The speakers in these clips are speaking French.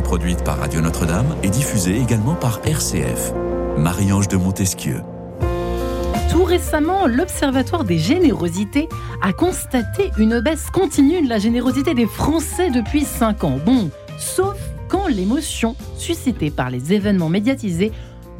produite par Radio Notre-Dame et diffusée également par RCF. Marie-Ange de Montesquieu. Tout récemment, l'Observatoire des générosités a constaté une baisse continue de la générosité des Français depuis 5 ans. Bon, sauf quand l'émotion suscitée par les événements médiatisés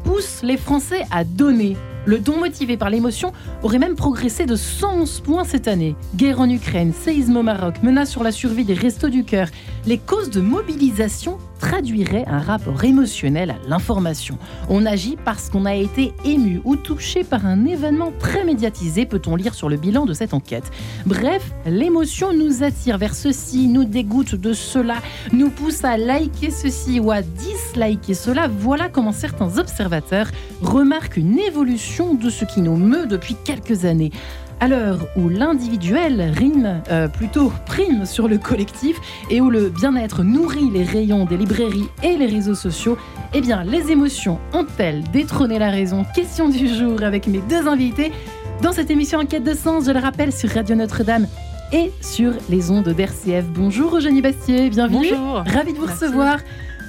pousse les Français à donner. Le don motivé par l'émotion aurait même progressé de 111 points cette année. Guerre en Ukraine, séisme au Maroc, menace sur la survie des restos du cœur. Les causes de mobilisation traduiraient un rapport émotionnel à l'information. On agit parce qu'on a été ému ou touché par un événement très médiatisé, peut-on lire sur le bilan de cette enquête. Bref, l'émotion nous attire vers ceci, nous dégoûte de cela, nous pousse à liker ceci ou à disliker cela. Voilà comment certains observateurs remarquent une évolution de ce qui nous meut depuis quelques années. À l'heure où l'individuel rime, euh, plutôt prime sur le collectif et où le bien-être nourrit les rayons des librairies et les réseaux sociaux, eh bien, les émotions ont-elles détrôné la raison? Question du jour avec mes deux invités dans cette émission Enquête de sens, je le rappelle, sur Radio Notre-Dame et sur les ondes d'RCF. Bonjour Eugénie Bastier, bienvenue. Bonjour. Ravi de vous Merci. recevoir.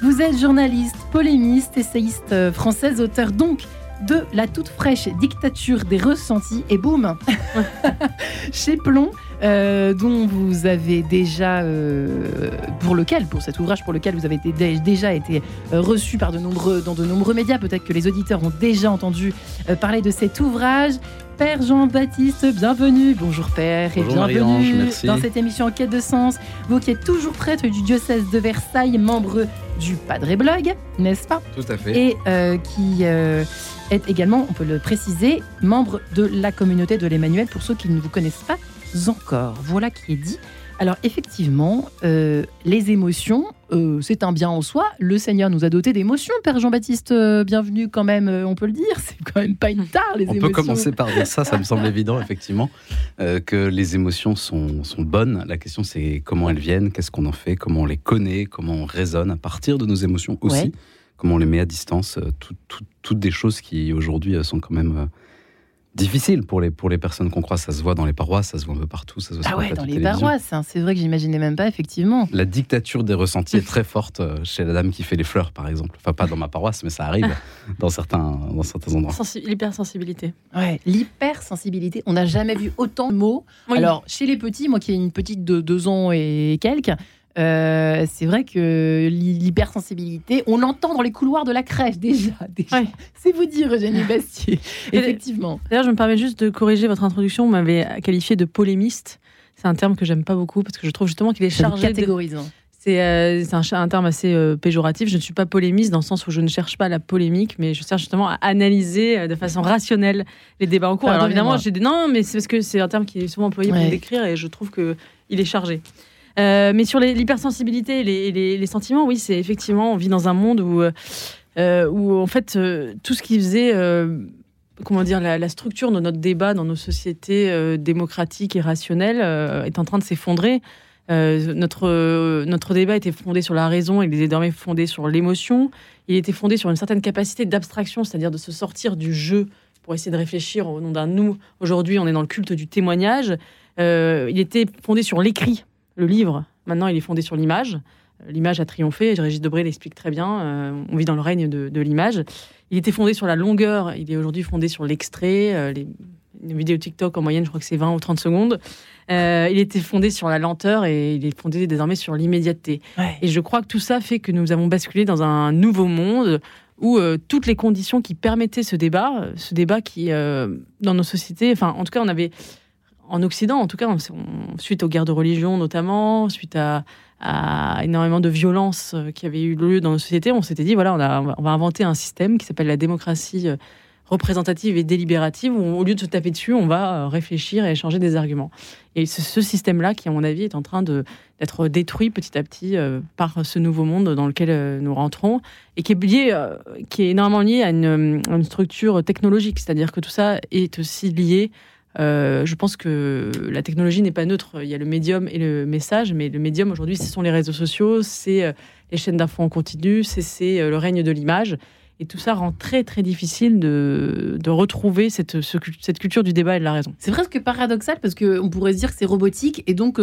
Vous êtes journaliste, polémiste, essayiste euh, française, auteur donc de La toute fraîche dictature des ressentis et boum chez Plomb. euh, dont vous avez déjà, euh, pour lequel, pour cet ouvrage pour lequel vous avez été- déjà été euh, reçu par de nombreux, dans de nombreux médias, peut-être que les auditeurs ont déjà entendu euh, parler de cet ouvrage. Père Jean-Baptiste, bienvenue. Bonjour Père et Bonjour bienvenue merci. dans cette émission En quête de sens. Vous qui êtes toujours prêtre du diocèse de Versailles, membre du Padre Blog, n'est-ce pas? Tout à fait. Et euh, qui euh, est également, on peut le préciser, membre de la communauté de l'Emmanuel pour ceux qui ne vous connaissent pas encore. Voilà qui est dit. Alors effectivement, euh, les émotions, euh, c'est un bien en soi. Le Seigneur nous a doté d'émotions. Père Jean-Baptiste, euh, bienvenue quand même, on peut le dire. C'est quand même pas une tare, les On émotions. peut commencer par dire ça, ça me semble évident, effectivement, que les émotions sont, sont bonnes. La question, c'est comment elles viennent, qu'est-ce qu'on en fait, comment on les connaît, comment on raisonne à partir de nos émotions aussi, Ouais. Comment on les met à distance, euh, tout- tout- toutes des choses qui aujourd'hui euh, sont quand même euh, difficiles pour les, pour les personnes qu'on croit. Ça se voit dans les paroisses, ça se voit un peu partout, ça se voit Ah ouais, dans les télévision. paroisses, hein, c'est vrai que j'imaginais même pas, effectivement. La dictature des ressentis est très forte chez la dame qui fait les fleurs, par exemple. Enfin, pas dans ma paroisse, mais ça arrive dans certains, dans certains endroits. Sensi- L'hypersensibilité. Ouais, l'hypersensibilité. On n'a jamais vu autant de mots. Oui. Alors, chez les petits, moi qui ai une petite de deux ans et quelques, euh, c'est vrai que l'hy- l'hypersensibilité, on l'entend dans les couloirs de la crèche déjà. déjà. Ouais. C'est vous dire, Eugénie Bastier. Effectivement. D'ailleurs, je me permets juste de corriger votre introduction. Vous m'avez qualifié de polémiste. C'est un terme que j'aime pas beaucoup parce que je trouve justement qu'il est chargé. de- catégorise. hein. C'est euh, un, terme assez euh, péjoratif. Je ne suis pas polémiste dans le sens où je ne cherche pas la polémique, mais je cherche justement à analyser euh, de façon rationnelle les débats en cours. Alors évidemment, j'ai dit non, mais c'est parce que c'est un terme qui est souvent employé pour Ouais. décrire et je trouve que il est chargé. Euh, mais sur l'hypersensibilité et les, sentiments, oui, c'est effectivement, on vit dans un monde où, euh, où en fait, euh, tout ce qui faisait, comment dire, la, structure de notre débat dans nos sociétés démocratiques et rationnelles est en train de s'effondrer. Notre, notre débat était fondé sur la raison, il est désormais fondé sur l'émotion. Il était fondé sur une certaine capacité d'abstraction, c'est-à-dire de se sortir du jeu pour essayer de réfléchir au nom d'un nous. Aujourd'hui, on est dans le culte du témoignage. Il était fondé sur l'écrit, le livre. Maintenant, il est fondé sur l'image. L'image a triomphé, et Régis Debré l'explique très bien. Euh, on vit dans le règne de, de l'image. Il était fondé sur la longueur, il est aujourd'hui fondé sur l'extrait. Euh, les, une vidéo TikTok, en moyenne, je crois que c'est 20 ou 30 secondes. Euh, il était fondé sur la lenteur et il est fondé désormais sur l'immédiateté. Ouais. Et je crois que tout ça fait que nous avons basculé dans un nouveau monde où euh, toutes les conditions qui permettaient ce débat, ce débat qui, dans nos sociétés, enfin, en tout cas, on avait, en Occident, en tout cas, suite aux guerres de religion notamment, suite à, énormément de violences euh, qui avaient eu lieu dans nos sociétés, on s'était dit, voilà, on, va- inventer un système qui s'appelle la démocratie euh, représentative et délibérative, où au lieu de se taper dessus, on va euh, réfléchir et échanger des arguments. Et c'est ce système-là qui, à mon avis, est en train d'être détruit petit à petit par ce nouveau monde dans lequel nous rentrons et qui est lié, qui est énormément lié à une structure technologique. C'est-à-dire que tout ça est aussi lié. Euh, je pense que la technologie n'est pas neutre. Il y a le médium et le message, mais le médium aujourd'hui, ce sont les réseaux sociaux, c'est euh, les chaînes d'infos en continu, c'est- euh, le règne de l'image. Et tout ça rend très très difficile de, retrouver cette, ce- cette culture du débat et de la raison. C'est presque paradoxal parce qu'on pourrait se dire que c'est robotique et donc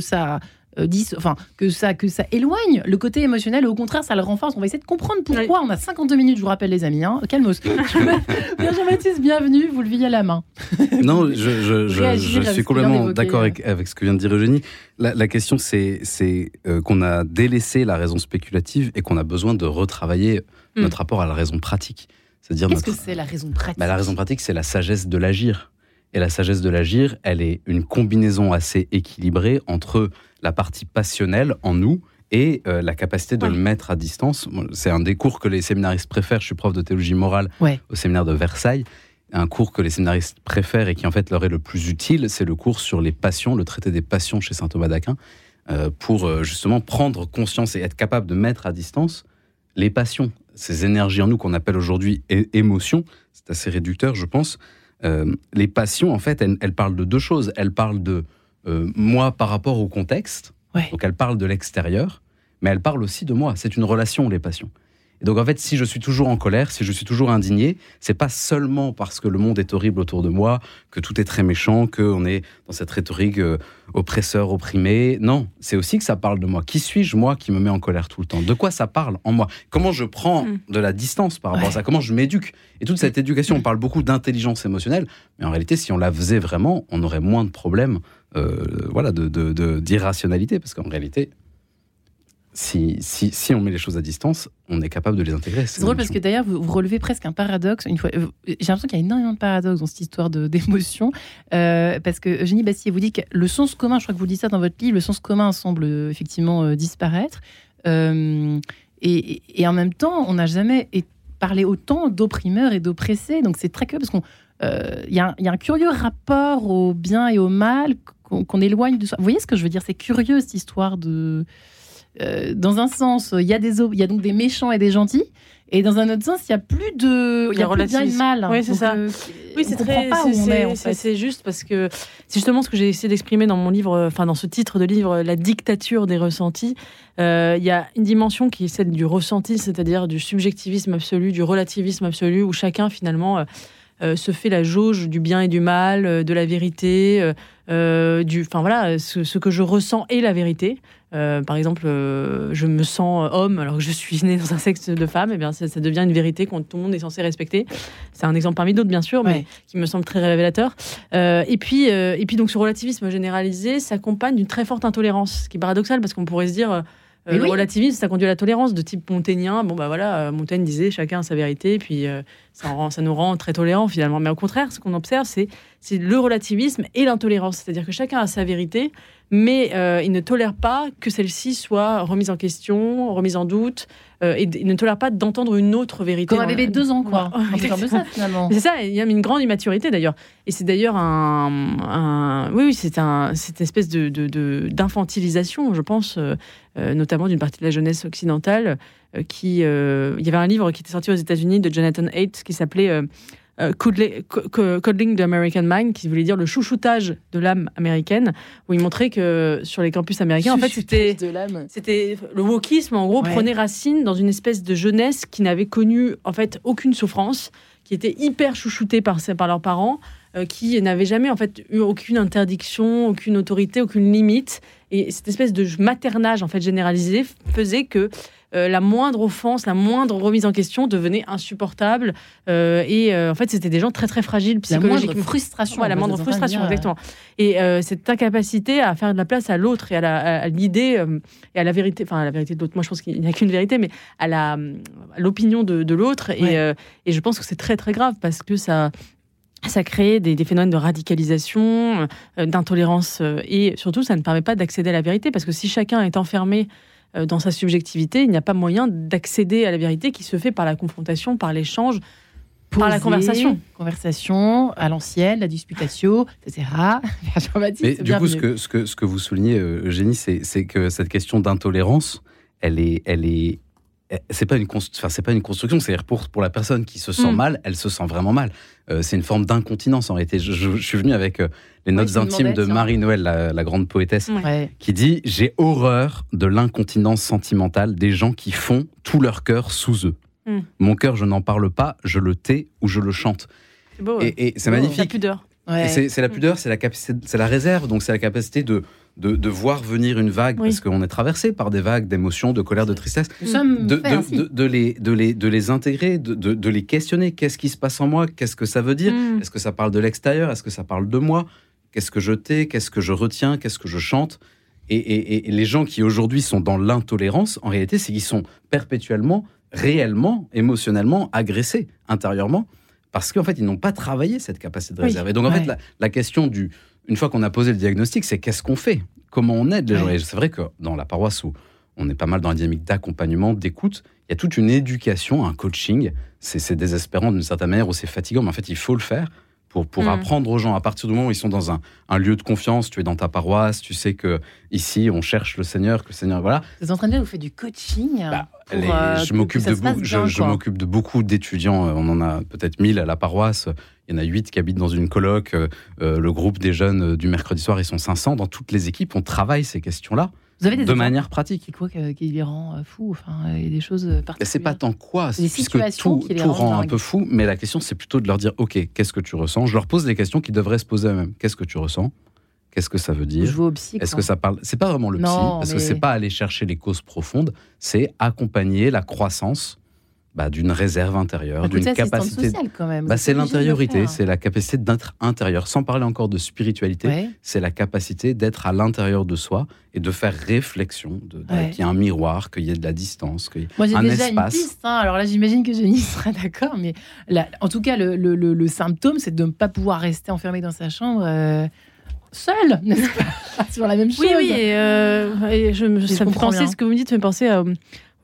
ça, euh, dis- enfin, que, ça, que ça éloigne le côté émotionnel, au contraire, ça le renforce. On va essayer de comprendre pourquoi. On a 52 minutes, je vous rappelle, les amis. Hein. Calmos. Jean-Baptiste, bienvenue, vous le leviez à la main. Non, je, suis complètement d'accord avec, avec ce que vient de dire Eugénie. La, la question, c'est c'est, euh, qu'on a délaissé la raison spéculative et qu'on a besoin de retravailler Mm. notre rapport à la raison pratique. C'est-à-dire Qu'est-ce que notre... c'est la raison pratique? Bah, la raison pratique, c'est la sagesse de l'agir. Et la sagesse de l'agir, elle est une combinaison assez équilibrée entre la partie passionnelle en nous et euh, la capacité de Ouais. le mettre à distance. C'est un des cours que les séminaristes préfèrent. Je suis prof de théologie morale Ouais. au séminaire de Versailles. Un cours que les séminaristes préfèrent et qui en fait leur est le plus utile, c'est le cours sur les passions, le traité des passions chez saint Thomas d'Aquin, euh, pour euh, justement prendre conscience et être capable de mettre à distance les passions, ces énergies en nous qu'on appelle aujourd'hui émotions. C'est assez réducteur, je pense. Les passions, en fait, elles, elles parlent de deux choses. Elles parlent de euh, moi par rapport au contexte, Ouais. donc elles parlent de l'extérieur, mais elles parlent aussi de moi. C'est une relation, les passions. Et donc, en fait, si je suis toujours en colère, si je suis toujours indigné, c'est pas seulement parce que le monde est horrible autour de moi, que tout est très méchant, qu'on est dans cette rhétorique euh, oppresseur, opprimé. Non, c'est aussi que ça parle de moi. Qui suis-je, moi, qui me met en colère tout le temps? De quoi ça parle en moi? Comment je prends Mm. de la distance par rapport à ça? Comment je m'éduque? Et toute cette éducation, on parle beaucoup d'intelligence émotionnelle, mais en réalité, si on la faisait vraiment, on aurait moins de problèmes euh, voilà, de- d'irrationalité, parce qu'en réalité, si, si, si on met les choses à distance, on est capable de les intégrer. C'est drôle parce que d'ailleurs, vous, relevez presque un paradoxe. Une fois, euh, j'ai l'impression qu'il y a énormément de paradoxes dans cette histoire d'émotion. euh, parce que Eugénie Bastier vous dit que le sens commun, je crois que vous dites ça dans votre livre, le sens commun semble euh, effectivement disparaître. Et, en même temps, on n'a jamais parlé autant d'opprimeurs et d'oppressés. Donc c'est très curieux parce qu'on. euh, Il y, a un- curieux rapport au bien et au mal qu'on qu'on éloigne de soi. Vous voyez ce que je veux dire? C'est curieux cette histoire de. Euh, dans un sens, il y, a des, o- il y a donc des méchants et des gentils. Et dans un autre sens, il n'y a plus de, il y a plus de bien et de mal. Oui, c'est ça. euh, Oui, c'est très. c'est- en fait. Juste parce que c'est justement ce que j'ai essayé d'exprimer dans mon livre, enfin dans ce titre de livre, La dictature des ressentis. Euh, Il y a une dimension qui est celle du ressenti, c'est-à-dire du subjectivisme absolu, du relativisme absolu, où chacun finalement euh, se fait la jauge du bien et du mal, de la vérité, du, enfin voilà, ce, ce que je ressens est la vérité. Euh, par exemple, euh, je me sens homme alors que je suis née dans un sexe de femme, et bien ça, ça devient une vérité que tout le monde est censé respecter. C'est un exemple parmi d'autres, bien sûr, mais qui me semble très révélateur. Euh, et puis, euh, et puis donc ce relativisme généralisé s'accompagne d'une très forte intolérance, ce qui est paradoxal parce qu'on pourrait se dire. euh, le oui. relativisme, ça conduit à la tolérance de type montagnien. Bon, bah voilà, euh, Montaigne disait chacun a sa vérité, et puis euh, ça, rend- ça nous rend très tolérants finalement. Mais au contraire, ce qu'on observe, c'est c'est le relativisme et l'intolérance. C'est-à-dire que chacun a sa vérité, mais euh, il ne tolère pas que celle-ci soit remise en question, remise en doute, euh, et il ne tolère pas d'entendre une autre vérité. Comme un bébé de deux ans, quoi. Ouais, C'est un peu ça, finalement. c'est ça, il y a une grande immaturité d'ailleurs. Et c'est d'ailleurs un, un- Oui, oui, c'est un, cette espèce de, de- de- d'infantilisation, je pense, euh, notamment d'une partie de la jeunesse occidentale. qui, il y avait un livre qui était sorti aux États-Unis de Jonathan Haidt qui s'appelait euh, Coddling Co- Co- Coddling the American Mind, qui voulait dire le chouchoutage de l'âme américaine, où il montrait que sur les campus américains, en fait, c'était c'était le wokisme, en gros, Ouais. prenait racine dans une espèce de jeunesse qui n'avait connu en fait aucune souffrance, qui était hyper chouchoutée par, par leurs parents, euh, qui n'avait jamais en fait eu aucune interdiction, aucune autorité, aucune limite. Et cette espèce de maternage en fait généralisé faisait que euh, la moindre offense, la moindre remise en question devenait insupportable. Euh, et euh, en fait, c'était des gens très très fragiles La moindre psychologiquement. frustration. Ouais, la moindre frustration, dire, exactement. Et cette incapacité à faire de la place à l'autre et à, l'idée et à la vérité, enfin à la vérité de l'autre. Moi, je pense qu'il n'y a qu'une vérité, mais à l'opinion de, de l'autre. Ouais. Et, et je pense que c'est très très grave parce que ça ça crée des, des phénomènes de radicalisation, euh, d'intolérance euh, et surtout ça ne permet pas d'accéder à la vérité parce que si chacun est enfermé euh, dans sa subjectivité, il n'y a pas moyen d'accéder à la vérité qui se fait par la confrontation, par l'échange, par la conversation. Conversation à l'ancienne, la disputatio, etc. Mais du coup, ce que, ce que, ce que vous soulignez, Eugénie, c'est que cette question d'intolérance, elle est, elle est, c'est pas une, enfin, c'est pas une construction. C'est-à-dire pour pour la personne qui se sent Mm. mal, elle se sent vraiment mal. Euh, c'est une forme d'incontinence en réalité. Je, je- je suis venu avec euh, les notes intimes de tiens. Marie-Noël, la, la grande poétesse, Ouais. Qui dit J'ai horreur de l'incontinence sentimentale des gens qui font tout leur cœur sous eux. Mm. Mon cœur, je n'en parle pas, je le tais ou je le chante. C'est beau. ouais. Et, et c'est Oh. La magnifique. pudeur. Ouais. C'est c'est la pudeur, c'est la capacité, c'est la réserve, donc c'est la capacité de de, de voir venir une vague, Oui. parce qu'on est traversé par des vagues d'émotions, de colère, de tristesse, Nous sommes de, de- ainsi. de- de les, de, les, de les intégrer, de, de- de les questionner. Qu'est-ce qui se passe en moi? Qu'est-ce que ça veut dire? Mm. Est-ce que ça parle de l'extérieur? Est-ce que ça parle de moi? Qu'est-ce que je tais? Qu'est-ce que je retiens? Qu'est-ce que je chante? Et, et- et les gens qui aujourd'hui sont dans l'intolérance, en réalité, c'est qu'ils sont perpétuellement, réellement, émotionnellement agressés intérieurement, parce qu'en fait, ils n'ont pas travaillé cette capacité de Oui. réserve. Et donc, en Ouais. fait, la, la question du, une fois qu'on a posé le diagnostic, c'est qu'est-ce qu'on fait? Comment on aide les gens? Ouais. C'est vrai que dans la paroisse où on est pas mal dans la dynamique d'accompagnement, d'écoute, il y a toute une éducation, un coaching. C'est désespérant d'une certaine manière ou c'est fatigant, mais en fait, il faut le faire pour, pour Mm. apprendre aux gens à partir du moment où ils sont dans un, un lieu de confiance, tu es dans ta paroisse, tu sais que ici on cherche le Seigneur, que le Seigneur, voilà. Vous êtes en train de dire que vous faites du coaching Bah, pour, les- euh, je m'occupe de, je, m'occupe de beaucoup d'étudiants. Euh, On en a peut-être 1000 à la paroisse. Il y en a 8 qui habitent dans une coloc. Euh, euh, le groupe des jeunes euh, du mercredi soir, ils sont 500. Dans toutes les équipes, on travaille ces questions-là Vous avez des de exemples manière pratique. C'est quoi que- qui les rend euh, fous Enfin, il y a des choses euh, particulières. c'est pas tant quoi, Des puisque tout, tout rend un peu fou, mais la question c'est plutôt de leur dire, ok, qu'est-ce que tu ressens? Je leur pose des questions qu'ils devraient se poser eux-mêmes. Qu'est-ce que tu ressens? Qu'est-ce que ça veut dire Je vais au psy. Est-ce que ça parle? C'est pas vraiment le psy, parce que mais- c'est pas aller chercher les causes profondes, c'est accompagner la croissance bah, d'une réserve intérieure, Écoutez, d'une capacité. sociale, quand même. Bah, c'est l'intériorité, c'est la capacité d'être intérieur. Sans parler encore de spiritualité, Ouais. c'est la capacité d'être à l'intérieur de soi et de faire réflexion, de, de- Ouais. qu'il y ait un miroir, qu'il y ait de la distance. qu'il y ait- Moi, j'ai un déjà espace. une piste. hein. Alors là, j'imagine que Jenny sera d'accord. Mais la- en tout cas, le, le- le- le symptôme, c'est de ne pas pouvoir rester enfermé dans sa chambre euh, seul, n'est-ce pas? Sur la même chose. Oui, oui, et, euh, et je, me- Je ça me fait comprends penser, bien. ce que vous me dites, me penser à, euh,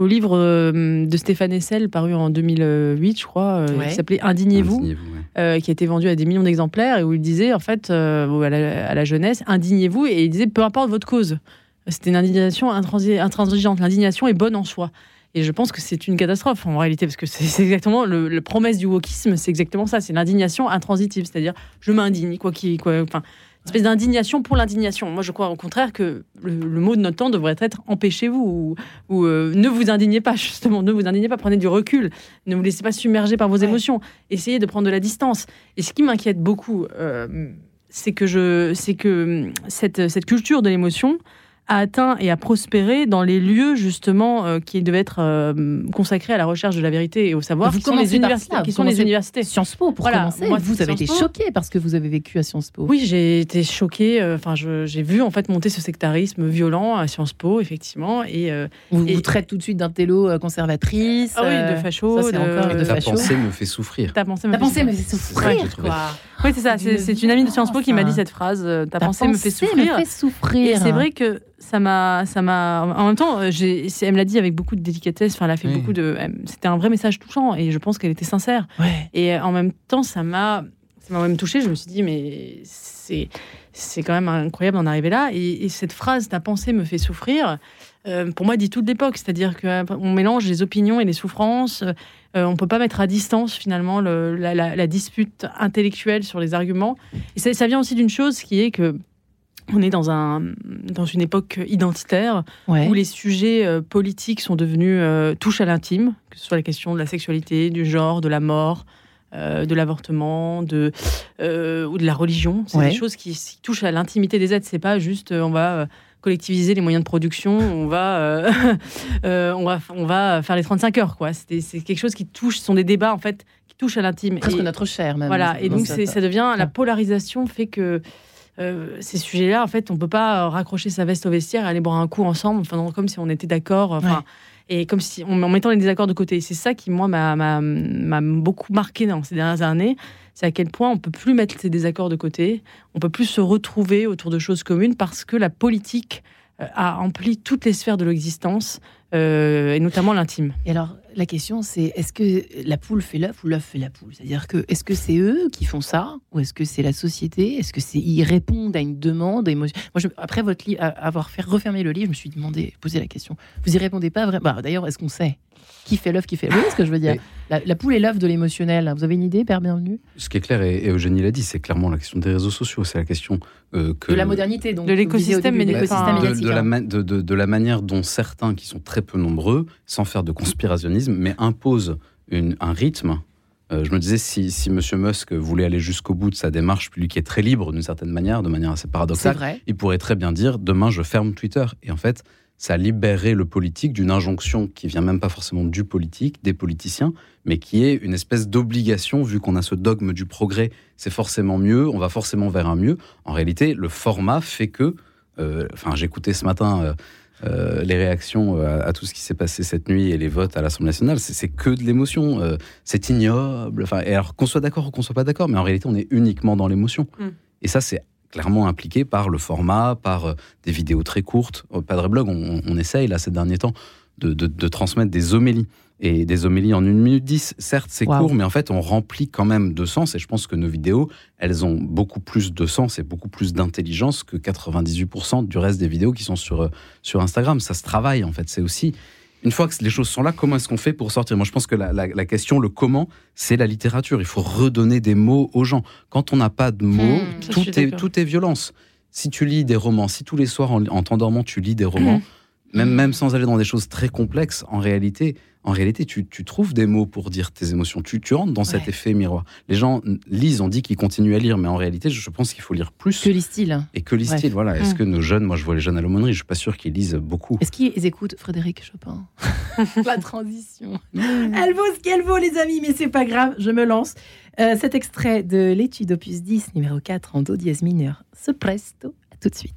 au livre euh, de Stéphane Hessel, paru en 2008, je crois, euh, Ouais. qui s'appelait Indignez-vous, Indignez-vous, ouais. euh, qui a été vendu à des millions d'exemplaires, et où il disait, en fait, euh, à, la, à la jeunesse, indignez-vous, et il disait, peu importe votre cause. C'était une indignation intransi- intransigeante. L'indignation est bonne en soi. Et je pense que c'est une catastrophe en réalité, parce que c'est c'est exactement le, le promesse du wokisme, c'est exactement ça, c'est l'indignation intransitive, c'est-à-dire je m'indigne, quoi qu'il, quoi, enfin, une espèce d'indignation pour l'indignation. Moi, je crois au contraire que le, le mot de notre temps devrait être empêchez-vous ou, ou, euh, ne vous indignez pas justement, ne vous indignez pas, prenez du recul, ne vous laissez pas submerger par vos Ouais. émotions, essayez de prendre de la distance. Et ce qui m'inquiète beaucoup, euh, c'est que je, c'est que hum, cette, cette culture de l'émotion a atteint et a prospéré dans les lieux justement euh, qui devaient être euh, consacrés à la recherche de la vérité et au savoir, Vous qui sont les universités. Qui vous sont les universités. Sciences Po, pour Voilà, commencer. moi, vous avez été Sciences Po. choqué parce que vous avez vécu à Sciences Po. Oui, j'ai été choquée. euh, Enfin, j'ai vu en fait monter ce sectarisme violent à Sciences Po, effectivement, et euh, On Et- vous traite tout de suite d'intello euh, conservatrice. ah oui, de facho, ça, de, encore de Ta facho. pensée me fait souffrir. Ta pensée me Ta fait pensée me souffrir. fait quoi. Oui, c'est ça. C'est une amie de Sciences Po qui m'a dit cette phrase. euh, Ta, Ta pensée, me fait souffrir. me fait souffrir. Et c'est vrai que ça m'a, ça m'a. En même temps, euh, elle me l'a dit avec beaucoup de délicatesse. Enfin, elle a fait Oui. beaucoup de. C'était un vrai message touchant, et je pense qu'elle était sincère. Ouais. Et euh, en même temps, ça m'a, ça m'a même touchée. Je me suis dit, mais c'est, c'est quand même incroyable d'en arriver là. Et, et cette phrase, ta pensée me fait souffrir. Euh, pour moi, dit toute l'époque, c'est-à-dire qu'on mélange les opinions et les souffrances. Euh, on peut pas mettre à distance finalement le- la, la- la dispute intellectuelle sur les arguments. Et ça, ça vient aussi d'une chose qui est que on est dans un dans une époque identitaire Ouais. où les sujets euh, politiques sont devenus euh, touchent à l'intime, que ce soit la question de la sexualité, du genre, de la mort, euh, de l'avortement, de euh, ou de la religion. C'est Ouais. des choses qui, qui touchent à l'intimité des êtres. C'est pas juste euh, on va euh, collectiviser les moyens de production, on va euh, euh, on va on va faire les 35 heures quoi. C'est quelque chose qui touche, ce sont des débats en fait qui touchent à l'intime. Presque Et- notre chair, même. voilà, et donc ça. devient la polarisation fait que euh, ces sujets-là, en fait, on peut pas raccrocher sa veste au vestiaire et aller boire un coup ensemble, enfin, non, comme si on était d'accord, enfin, Ouais. et comme si en mettant les désaccords de côté. C'est ça qui moi m'a beaucoup marqué dans ces dernières années, c'est à quel point on peut plus mettre ces désaccords de côté, on peut plus se retrouver autour de choses communes parce que la politique euh, a empli toutes les sphères de l'existence euh, et notamment l'intime. Et alors, la question, c'est est-ce que la poule fait l'œuf ou l'œuf fait la poule? C'est-à-dire que est-ce que c'est eux qui font ça? Ou est-ce que c'est la société? Est-ce que c'est ils répondent à une demande après votre livre, avoir fait refermer le livre, je me suis demandé, posé la question. Vous y répondez pas vraiment. Bah, D'ailleurs, est-ce qu'on sait? Qui fait l'œuf, qui fait Vous voyez ce que je veux dire la, la poule est l'œuf de l'émotionnel. Vous avez une idée, Père Bienvenue Ce qui est clair, et, et Eugénie l'a dit, c'est clairement la question des réseaux sociaux. C'est la question euh, que. De la modernité, donc De l'écosystème l'écosystème de, de hein. ma- de- de- de la manière dont certains, qui sont très peu nombreux, sans faire de conspirationnisme, mais imposent une- un rythme Euh, je me disais, si, si M. Musk voulait aller jusqu'au bout de sa démarche, lui qui est très libre d'une certaine manière, de manière assez paradoxale, il pourrait très bien dire demain je ferme Twitter. Et en fait, ça libérerait le politique d'une injonction qui vient même pas forcément du politique, des politiciens, mais qui est une espèce d'obligation, vu qu'on a ce dogme du progrès, c'est forcément mieux, on va forcément vers un mieux. En réalité, le format fait que, euh, enfin, j'écoutais ce matin. euh, euh, les réactions euh, à, à tout ce qui s'est passé cette nuit et les votes à l'Assemblée nationale, c'est c'est que de l'émotion. euh, c'est ignoble. Enfin, et alors qu'on soit d'accord ou qu'on soit pas d'accord, mais en réalité, on est uniquement dans l'émotion. Mm. Et ça, c'est clairement impliqué par le format, par euh, des vidéos très courtes. Au Padre Blog, on, on essaye, là, ces derniers temps, de, de- de transmettre des homélies. Et des homélies en 1 minute 10, certes, c'est Wow. court, mais en fait, on remplit quand même de sens. Et je pense que nos vidéos, elles ont beaucoup plus de sens et beaucoup plus d'intelligence que 98% du reste des vidéos qui sont sur, euh, sur Instagram. Ça se travaille, en fait. C'est aussi, une fois que les choses sont là, comment est-ce qu'on fait pour sortir? Moi, je pense que la, la- la question, le comment, c'est la littérature. Il faut redonner des mots aux gens. Quand on n'a pas de mots, Hmm, je tout, est, d'accord. tout est violence. Si tu lis des romans, si tous les soirs en, en t'endormant, tu lis des romans, même, même sans aller dans des choses très complexes, en réalité, en réalité tu, tu trouves des mots pour dire tes émotions. Tu, tu rentres dans cet effet miroir. Les gens lisent, on dit qu'ils continuent à lire, mais en réalité, je, je pense qu'il faut lire plus. Que styles. et que Ouais. lisent-ils Voilà. Est-ce Mm. que nos jeunes, moi je vois les jeunes à l'aumônerie, je suis pas sûr qu'ils lisent beaucoup. Est-ce qu'ils écoutent Frédéric Chopin La transition. Elle vaut ce qu'elle vaut, les amis, mais c'est pas grave, je me lance. Euh, cet extrait de l'étude opus 10, numéro 4, en do dièse mineur. Ce presto, à tout de suite.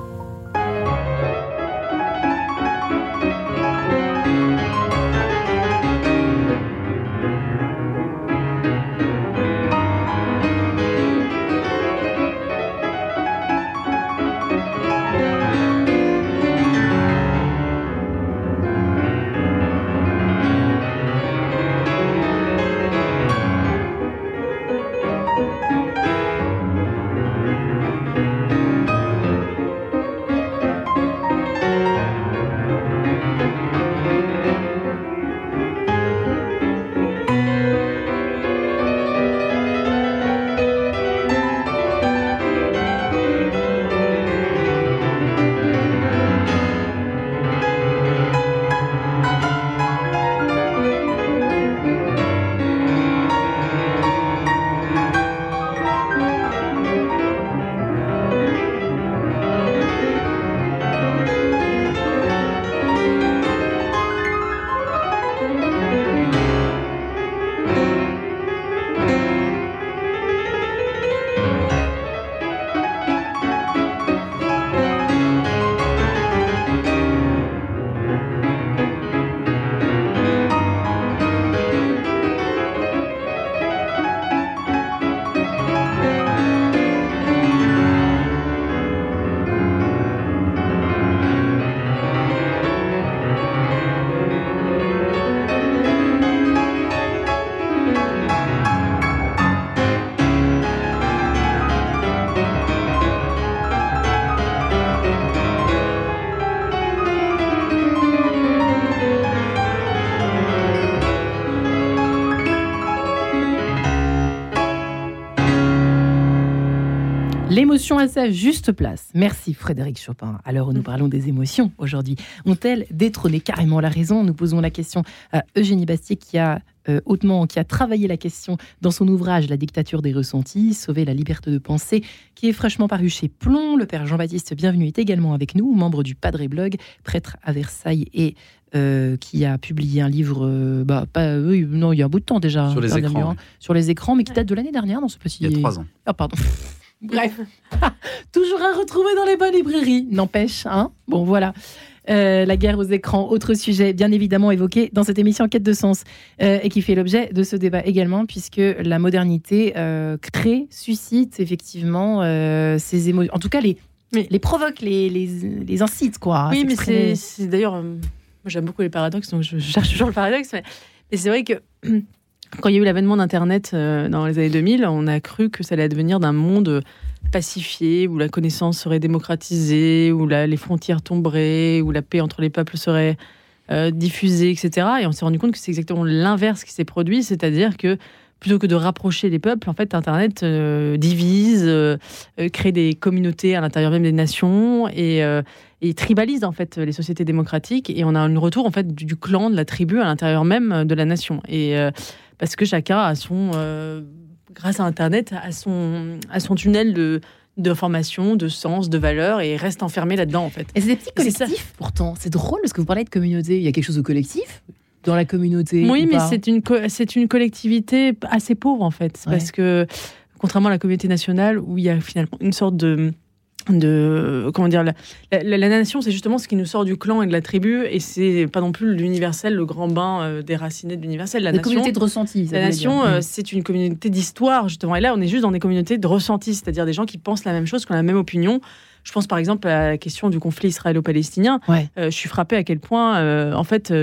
À sa juste place. Merci Frédéric Chopin. Où nous parlons des émotions aujourd'hui, ont-elles détrôné carrément la raison Nous posons la question à Eugénie Bastier qui a euh, hautement, qui a travaillé la question dans son ouvrage La dictature des ressentis, sauver la liberté de penser, qui est fraîchement paru chez Plomb. Le père Jean-Baptiste Bienvenu est également avec nous, membre du Padre Blog, prêtre à Versailles et euh, qui a publié un livre, euh, bah, pas, oui, non, il y a un bout de temps déjà, Sur les écrans, oui. sur les écrans, mais qui date de l'année dernière dans ce petit. Il y a trois ans. Ah, pardon. Bref, toujours à retrouver dans les bonnes librairies. N'empêche, hein Bon, voilà. Euh, la guerre aux écrans, autre sujet bien évidemment évoqué dans cette émission Quête de sens euh, et qui fait l'objet de ce débat également puisque la modernité euh, crée, suscite effectivement ces émotions, en tout cas les, Mais- les provoque, les, les, les incite quoi. Oui, mais c'est d'ailleurs. moi, j'aime beaucoup les paradoxes, donc je cherche toujours le paradoxe. Mais, mais c'est vrai que quand il y a eu l'avènement d'Internet euh, dans les années 2000, on a cru que ça allait devenir d'un monde pacifié, où la connaissance serait démocratisée, où les frontières tomberaient, où la paix entre les peuples serait euh, diffusée, etc. Et on s'est rendu compte que c'est exactement l'inverse qui s'est produit, c'est-à-dire que plutôt que de rapprocher les peuples, en fait, Internet euh, divise, euh, euh, crée des communautés à l'intérieur même des nations et, et, tribalise en fait les sociétés démocratiques. Et on a un retour en fait du, clan, de la tribu à l'intérieur même de la nation. Et parce que chacun a son, grâce à Internet, a son, a son tunnel de d'information, de sens, de valeur et reste enfermé là-dedans en fait. Et c'est des petits collectifs pourtant. C'est drôle parce que vous parlez de communauté. Il y a quelque chose de collectif dans la communauté Oui, mais c'est une, c'est une collectivité assez pauvre en fait. Parce que, contrairement à la communauté nationale, où il y a finalement une sorte de de comment dire la, la, nation c'est justement ce qui nous sort du clan et de la tribu et c'est pas non plus l'universel le grand bain euh, déraciné de l'universel. La, communauté de ressenti la nation euh, mm. c'est une communauté d'histoire justement. Et là on est juste dans des communautés de ressenti c'est-à-dire des gens qui pensent la même chose qui ont la même opinion. Je pense par exemple à la question du conflit israélo-palestinien. Euh, je suis frappée à quel point en fait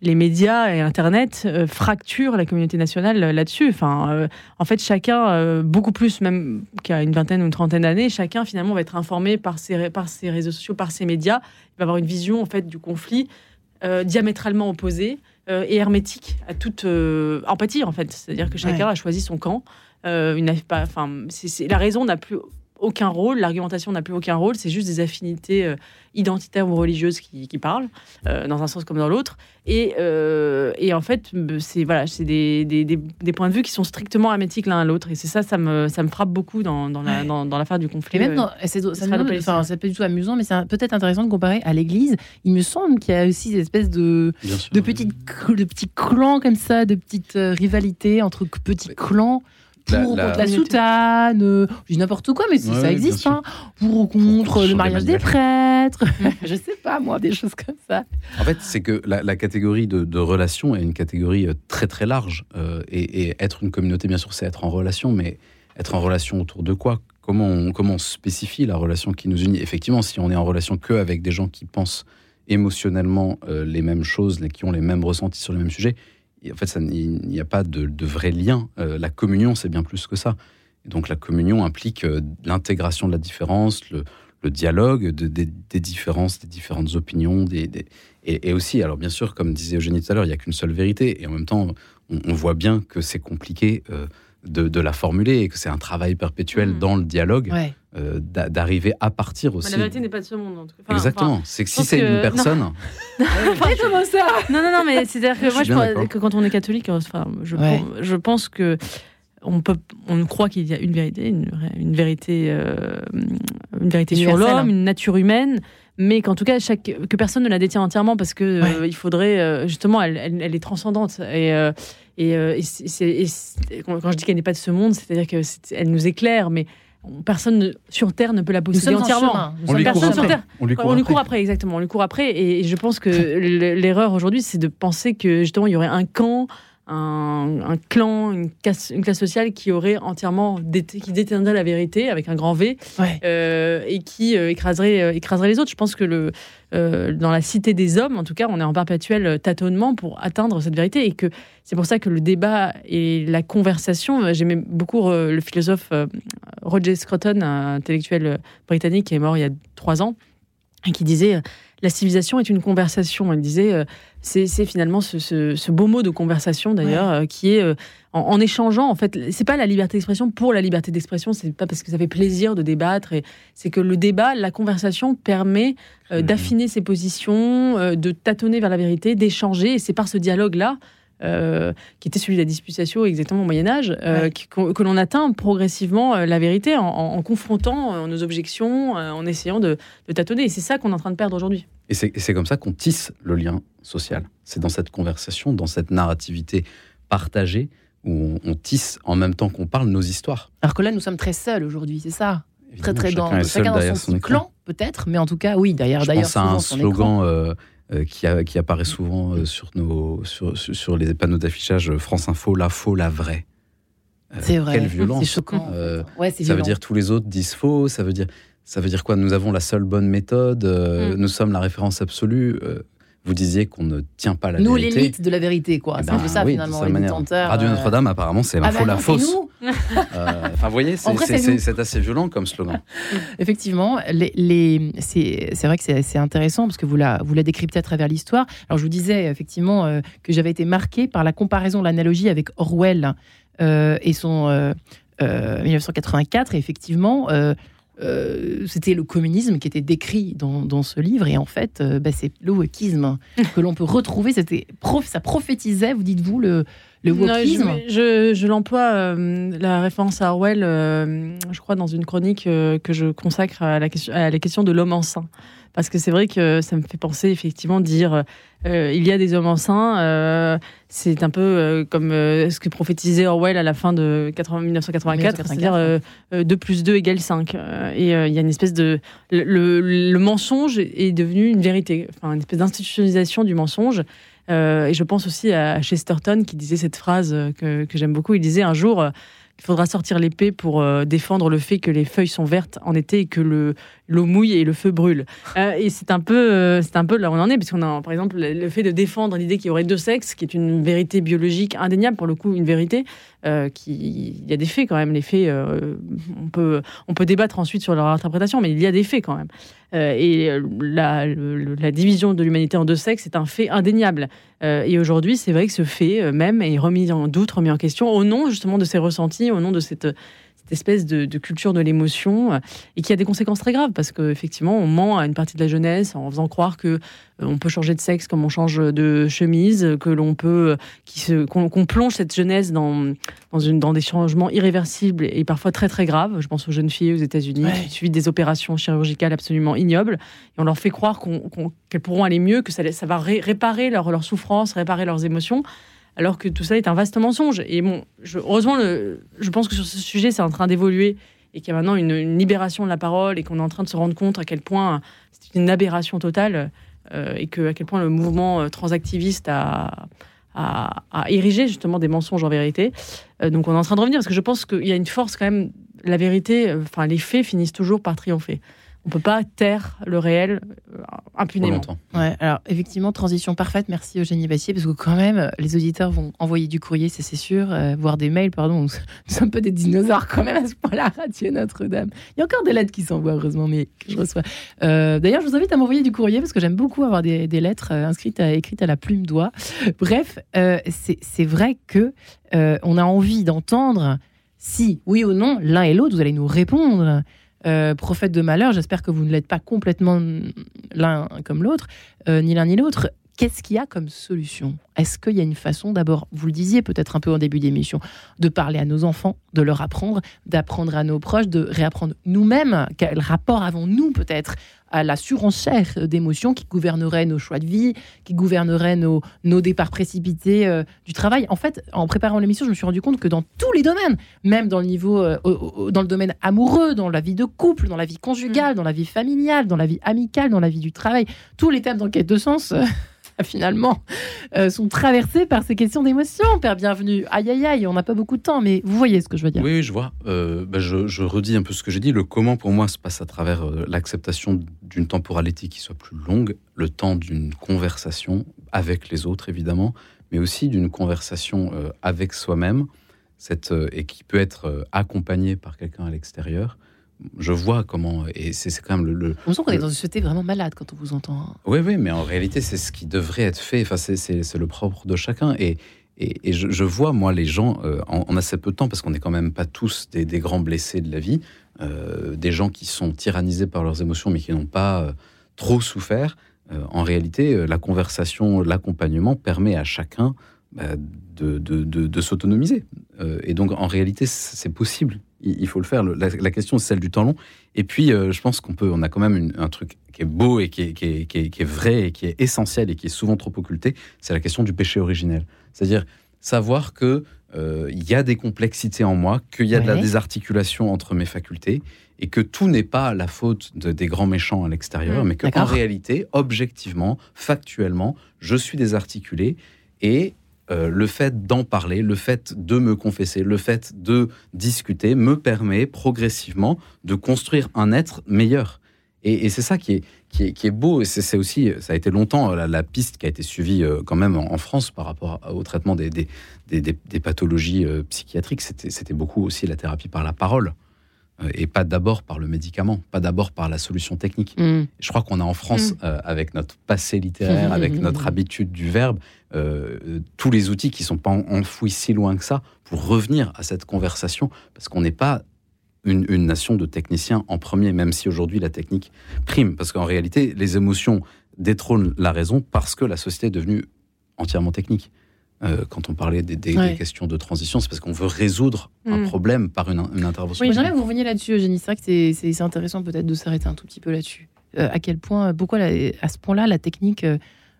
les médias et Internet euh, fracturent la communauté nationale euh, là-dessus. Enfin, euh, en fait, chacun, beaucoup plus même qu'à une vingtaine ou une trentaine d'années, chacun finalement va être informé par ses, par ses réseaux sociaux, par ses médias. Il va avoir une vision en fait du conflit diamétralement opposée et hermétique à toute empathie en fait. C'est-à-dire que chacun a choisi son camp. une, enfin, c'est, la raison n'a plus aucun rôle, l'argumentation n'a plus aucun rôle, c'est juste des affinités euh, identitaires ou religieuses qui, parlent, euh, dans un sens comme dans l'autre. Et, euh, et, en fait, c'est voilà, c'est des, des, des, points de vue qui sont strictement amétiques l'un à l'autre. Et c'est ça, ça me, ça me frappe beaucoup dans, dans, la, dans, l'affaire du conflit. Et même, c'est, ça, enfin, c'est pas du tout amusant, mais c'est peut-être intéressant de comparer à l'Église. Il me semble qu'il y a aussi des espèces de, de, petites, de petits clans comme ça, de petites rivalités entre petits clans pour la, contre la soutane, euh, je dis n'importe quoi, mais ça existe, hein, pour contre le mariage des prêtres, je sais pas moi, des choses comme ça. En fait, c'est que la, catégorie de, de, relation est une catégorie euh, très très large, euh, et, être une communauté, bien sûr, c'est être en relation, mais être en relation autour de quoi? Comment on, comment on spécifie la relation qui nous unit? Effectivement, si on est en relation que avec des gens qui pensent émotionnellement les mêmes choses, qui ont les mêmes ressentis sur les mêmes sujets, en fait, il n'y a pas de, vrai lien. Euh, la communion, c'est bien plus que ça. donc la communion implique euh, l'intégration de la différence, le, dialogue des différences, des différentes opinions, et, aussi, alors bien sûr, comme disait Eugénie tout à l'heure, il n'y a qu'une seule vérité, et en même temps, on, voit bien que c'est compliqué euh, de, la formuler et que c'est un travail perpétuel mmh. dans le dialogue. D'arriver à partir aussi. la vérité n'est pas de ce monde. En tout cas. Exactement. c'est que si c'est une personne. Non. ça? Non, non, non, mais c'est-à-dire que moi, je pense que quand on est catholique, enfin, je, je pense que on peut, on croit qu'il y a une vérité, une, vérité, euh, une vérité sur l'homme, une nature humaine, mais qu'en tout cas, chaque, que personne ne la détient entièrement parce que euh, il faudrait euh, justement, elle, elle, est transcendante et et, quand je dis qu'elle n'est pas de ce monde, c'est-à-dire qu'elle nous éclaire, mais personne sur Terre ne peut la posséder entièrement. On lui, personne sur Terre. On lui court, on lui court après. exactement. On lui court après. Et je pense que l'erreur aujourd'hui, c'est de penser que justement, il y aurait un camp, un, clan, une classe, une classe, sociale qui aurait entièrement qui détiendrait la vérité avec un grand V euh, et qui euh, écraserait, euh, écraserait les autres. Je pense que le, dans la cité des hommes, en tout cas, on est en perpétuel tâtonnement pour atteindre cette vérité et que c'est pour ça que le débat et la conversation, j'aimais beaucoup le philosophe Roger Scruton, un intellectuel britannique qui est mort il y a trois ans, et qui disait la civilisation est une conversation. Il disait, euh, c'est finalement ce, beau mot de conversation d'ailleurs, euh, qui est euh, en, échangeant. En fait, c'est pas la liberté d'expression pour la liberté d'expression. C'est pas parce que ça fait plaisir de débattre. Et c'est que le débat, la conversation permet mmh. d'affiner ses positions, de tâtonner vers la vérité, d'échanger. Et c'est par ce dialogue-là euh, qui était celui de la disputation exactement au Moyen Âge, euh, que, l'on atteint progressivement euh, la vérité en, confrontant nos objections, en essayant de, tâtonner. Et c'est ça qu'on est en train de perdre aujourd'hui. Et c'est comme ça qu'on tisse le lien social. C'est dans cette conversation, dans cette narrativité partagée, où on, tisse en même temps qu'on parle nos histoires. Alors que là, nous sommes très seuls aujourd'hui, c'est ça Très très chacun dans, chacun dans son, clan, peut-être, mais en tout cas, oui, d'ailleurs. Je pense à un slogan euh, qui, qui, apparaît souvent euh, sur, nos, sur, sur, les panneaux d'affichage euh, France Info, la faux, la vraie. c'est vrai. Quelle violence. C'est choquant. Ouais, ça veut dire tous les autres disent faux. Ça veut dire, ça veut dire quoi? Nous avons la seule bonne méthode. Mm. Nous sommes la référence absolue vous disiez qu'on ne tient pas la nous, vérité. Nous, l'élite de la vérité, quoi. Eh c'est un ben peu ça, finalement, Radio Notre-Dame, apparemment, c'est la, ah bah la fausse. Enfin, vous voyez, c'est assez violent comme slogan. Effectivement, les, les c'est vrai que c'est intéressant parce que vous la, vous la décryptez à travers l'histoire. Alors, je vous disais, effectivement, euh, que j'avais été marqué par la comparaison, l'analogie avec Orwell. et son 1984. Et effectivement, c'était le communisme qui était décrit dans, ce livre. Et en fait, bah, c'est le wokisme que l'on peut retrouver. Ça prophétisait, vous dites-vous, le, le wokisme Je, l'emploie, la référence à Orwell, je crois, dans une chronique que je consacre à la question, à la question de l'homme enceint. Parce que c'est vrai que ça me fait penser, effectivement, dire euh, il y a des hommes enceints. Euh, c'est un peu euh, comme ce que prophétisait Orwell à la fin de 1984, c'est-à-dire 2 plus 2 égale 5. et il y a une espèce de. Le, mensonge est devenu une vérité, enfin, une espèce d'institutionnalisation du mensonge. Et je pense aussi à Chesterton qui disait cette phrase que, que j'aime beaucoup. Il disait un jour il faudra sortir l'épée pour euh, défendre le fait que les feuilles sont vertes en été et que le l'eau mouille et le feu brûle. Euh, et c'est un peu euh, c'est un peu là où on en est parce qu'on a par exemple le fait de défendre l'idée qu'il y aurait deux sexes, qui est une vérité biologique indéniable pour le coup, une vérité qui il y a des faits quand même. Les faits, on peut on peut débattre ensuite sur leur interprétation, mais il y a des faits quand même. Et la, la, division de l'humanité en deux sexes est un fait indéniable. et aujourd'hui, c'est vrai que ce fait même est remis en doute, remis en question au nom justement de ces ressentis au nom de cette, espèce de, culture de l'émotion euh, et qui a des conséquences très graves parce qu'effectivement, on ment à une partie de la jeunesse en faisant croire que euh, on peut changer de sexe comme on change de chemise, que l'on peut, euh, qu'on plonge cette jeunesse dans, dans, une, dans des changements irréversibles et parfois très très graves. Je pense aux jeunes filles aux États-Unis qui suivent des opérations chirurgicales absolument ignobles et on leur fait croire qu'elles pourront aller mieux, que ça, ça va réparer leur, leur souffrance, réparer leurs émotions alors que tout ça est un vaste mensonge. Et bon, je, heureusement, je pense que sur ce sujet, c'est en train d'évoluer et qu'il y a maintenant une, libération de la parole et qu'on est en train de se rendre compte à quel point c'est une aberration totale euh, et à quel point le mouvement euh, transactiviste a, a, érigé justement des mensonges en vérité. Euh, donc on est en train de revenir parce que je pense qu'il y a une force quand même. La vérité, enfin les faits finissent toujours par triompher on peut pas taire le réel euh, impunément. Ouais, alors effectivement, transition parfaite. Merci Eugénie Bassier, parce que quand même, les auditeurs vont envoyer du courrier, c'est sûr, euh, voire des mails, pardon. Nous sommes un peu des dinosaures quand même à ce point-là, Radio Notre-Dame. Il y a encore des lettres qui s'envoient, heureusement, mais que je reçois. Euh, d'ailleurs, je vous invite à m'envoyer du courrier, parce que j'aime beaucoup avoir des, lettres inscrites, à, écrites à la plume doigt. Bref, c'est vrai que on a envie d'entendre si, oui ou non, l'un et l'autre, vous allez nous répondre. Euh, prophète de malheur, j'espère que vous ne l'êtes pas complètement l'un comme l'autre, euh, ni l'un ni l'autre. Qu'est-ce qu'il y a comme solution? Est-ce qu'il y a une façon, d'abord, vous le disiez peut-être un peu en début d'émission, de parler à nos enfants, de leur apprendre, d'apprendre à nos proches, de réapprendre nous-mêmes quel rapport avons-nous peut-être à la surenchère d'émotions qui gouvernerait nos choix de vie, qui gouvernerait nos, nos départs précipités euh, du travail. En fait, en préparant l'émission, je me suis rendu compte que dans tous les domaines, même dans le niveau, euh, dans le domaine amoureux, dans la vie de couple, dans la vie conjugale, mm. dans la vie familiale, dans la vie amicale, dans la vie du travail, tous les thèmes d'enquête de sens. Finalement, euh, sont traversés par ces questions d'émotion. Père bienvenue. Aïe, aïe, aïe, on n'a pas beaucoup de temps, mais vous voyez ce que je veux dire. Oui, je vois. Euh, bah, je, redis un peu ce que j'ai dit. Le comment, pour moi, se passe à travers euh, l'acceptation d'une temporalité qui soit plus longue, le temps d'une conversation avec les autres, évidemment, mais aussi d'une conversation avec soi-même, et qui peut être accompagnée par quelqu'un à l'extérieur je vois comment. Et c'est quand même le. on sent qu'on est dans une société vraiment malade quand on vous entend. Oui, oui, mais en réalité, c'est ce qui devrait être fait. Enfin, c'est le propre de chacun. Et, et, je, vois, moi, les gens, euh, on, a assez peu de temps parce qu'on n'est quand même pas tous des, grands blessés de la vie, euh, des gens qui sont tyrannisés par leurs émotions mais qui n'ont pas euh, trop souffert. en réalité, la conversation, l'accompagnement permet à chacun bah, de, de, de s'autonomiser. et donc, en réalité, c'est possible il, faut le faire. La, question, c'est celle du temps long. Et puis, euh, je pense qu'on peut, on a quand même un truc qui est beau et qui est, qui, est, vrai et qui est essentiel et qui est souvent trop occulté. C'est la question du péché originel. C'est-à-dire savoir que euh, il y a des complexités en moi, qu'il y a de la désarticulation entre mes facultés et que tout n'est pas la faute des grands méchants à l'extérieur, mmh, mais qu'en réalité, objectivement, factuellement, je suis désarticulé et euh, le fait d'en parler, le fait de me confesser, le fait de discuter me permet progressivement de construire un être meilleur. Et, c'est ça qui est, qui est, beau. Et c'est aussi, ça a été longtemps la, piste qui a été suivie euh, quand même en, France par rapport au traitement des, des, pathologies euh, psychiatriques. C'était beaucoup aussi la thérapie par la parole. Euh, et pas d'abord par le médicament, pas d'abord par la solution technique. Mm. Je crois qu'on a en France, Mm. euh, avec notre passé littéraire, avec notre habitude du verbe, euh, tous les outils qui sont pas en- enfouis si loin que ça pour revenir à cette conversation, parce qu'on n'est pas une, une nation de techniciens en premier, même si aujourd'hui la technique prime, parce qu'en réalité, les émotions détrônent la raison parce que la société est devenue entièrement technique. Euh, quand on parlait des, des- des Ouais. questions de transition, c'est parce qu'on veut résoudre un Mm. problème par une, une intervention. Oui, j'aimerais que vous reveniez là-dessus, Eugénie. C'est vrai que c'est- intéressant peut-être de s'arrêter un tout petit peu là-dessus. Euh, à quel point, pourquoi la- à ce point-là, la technique euh,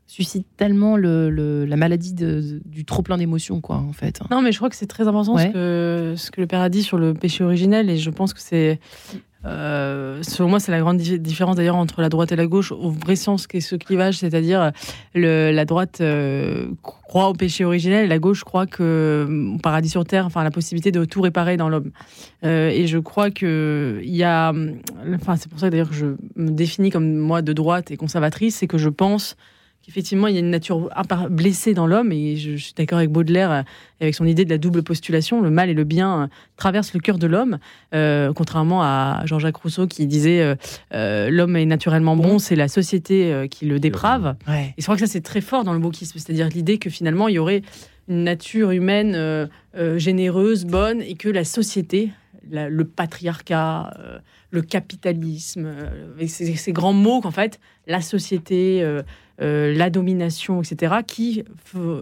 suscite tellement le, le- la maladie de- du trop plein d'émotions, quoi, en fait. Non, mais je crois que c'est très important Ouais. ce, que, ce que le père a dit sur le péché originel, et je pense que c'est, euh, selon moi, c'est la grande di- différence d'ailleurs entre la droite et la gauche, au vrai sens qu'est ce clivage, c'est-à-dire la droite euh, croit au péché originel et la gauche croit que euh, paradis sur terre, enfin la possibilité de tout réparer dans l'homme. Et je crois que il y a, enfin c'est pour ça d'ailleurs que je me définis comme moi de droite et conservatrice, c'est que je pense qu'effectivement il y a une nature blessée dans l'homme et je, suis d'accord avec Baudelaire euh, avec son idée de la double postulation, le mal et le bien euh, traversent le cœur de l'homme, euh, contrairement à Jean-Jacques Rousseau qui disait euh, l'homme est naturellement bon, c'est la société qui le déprave. Ouais. Et je crois que ça c'est très fort dans le wokisme, c'est-à-dire l'idée que finalement il y aurait une nature humaine euh, généreuse, bonne, et que la société, la- le patriarcat, le capitalisme, ces, ces grands mots qu'en fait la société, euh, la domination, etc., qui,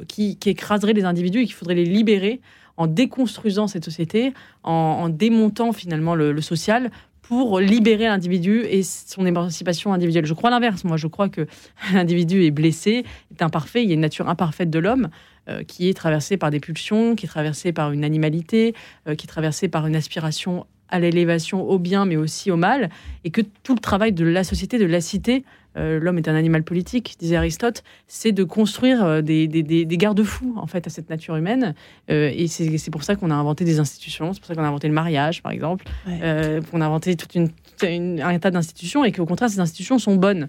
qui, écraseraient les individus et qu'il faudrait les libérer en déconstruisant cette société, en, démontant finalement le, le social pour libérer l'individu et son émancipation individuelle. Je crois l'inverse. Moi, je crois que l'individu est blessé, est imparfait. Il y a une nature imparfaite de l'homme euh, qui est traversée par des pulsions, qui est traversée par une animalité, euh, qui est traversée par une aspiration à l'élévation, au bien, mais aussi au mal, et que tout le travail de la société, de la cité, euh, l'homme est un animal politique, disait Aristote, c'est de construire euh, des, des- des- des garde-fous en fait à cette nature humaine, Euh, et c'est pour ça qu'on a inventé des institutions, c'est pour ça qu'on a inventé le mariage, par exemple, Ouais. euh, qu'on a inventé une, une- un tas d'institutions, et qu'au contraire ces institutions sont bonnes.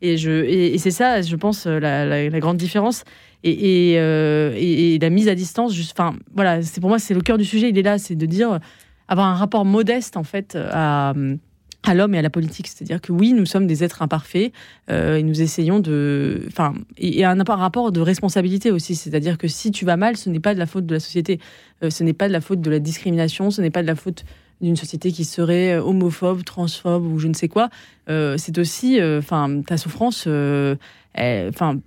Et, je, et, et c'est ça, je pense, la, la- la grande différence. Et, et, et- et la mise à distance, juste, enfin, voilà, c'est pour moi, c'est le cœur du sujet. Il est là, c'est de dire, avoir un rapport modeste, en fait, à, l'homme et à la politique. C'est-à-dire que oui, nous sommes des êtres imparfaits euh, et nous essayons de. Enfin, et, un, rapport de responsabilité aussi. C'est-à-dire que si tu vas mal, ce n'est pas de la faute de la société. Euh, ce n'est pas de la faute de la discrimination. Ce n'est pas de la faute d'une société qui serait euh, homophobe, transphobe ou je ne sais quoi. C'est aussi, enfin, ta souffrance. Euh, Enfin,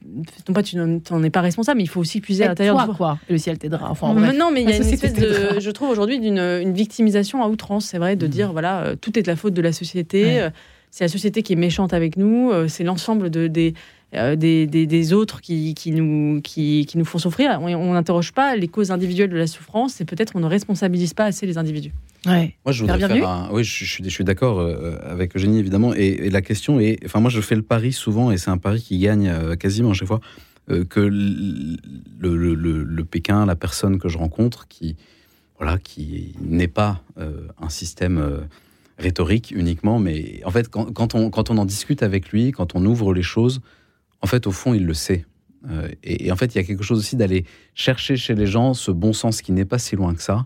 non pas tu n'en es pas responsable, mais il faut aussi puiser à l'intérieur de toi, quoi. Le ciel t'aidera. Enfin, Mais bref. non, mais il y a une espèce de, je trouve aujourd'hui d'une une victimisation à outrance. C'est vrai de Mhm. dire voilà, euh, tout est de la faute de la société. Ouais. euh, C'est la société qui est méchante avec nous. C'est l'ensemble de, des, euh, des, des, des autres qui, qui, nous, qui, qui nous font souffrir. On n'interroge pas les causes individuelles de la souffrance et peut-être on ne responsabilise pas assez les individus. Ouais. Moi, je voudrais Faire bienvenue un... Oui, je, je suis, je suis d'accord euh, avec Eugénie, évidemment. Et, et la question est... Enfin, moi, je fais le pari souvent, et c'est un pari qui gagne euh, quasiment à chaque fois, euh, que le, le- le- le Pékin, la personne que je rencontre, qui, voilà, qui n'est pas euh, un système euh, rhétorique uniquement, mais en fait, quand, quand on, quand on en discute avec lui, quand on ouvre les choses, en fait, au fond, il le sait. Euh, et, et en fait, il y a quelque chose aussi d'aller chercher chez les gens ce bon sens qui n'est pas si loin que ça,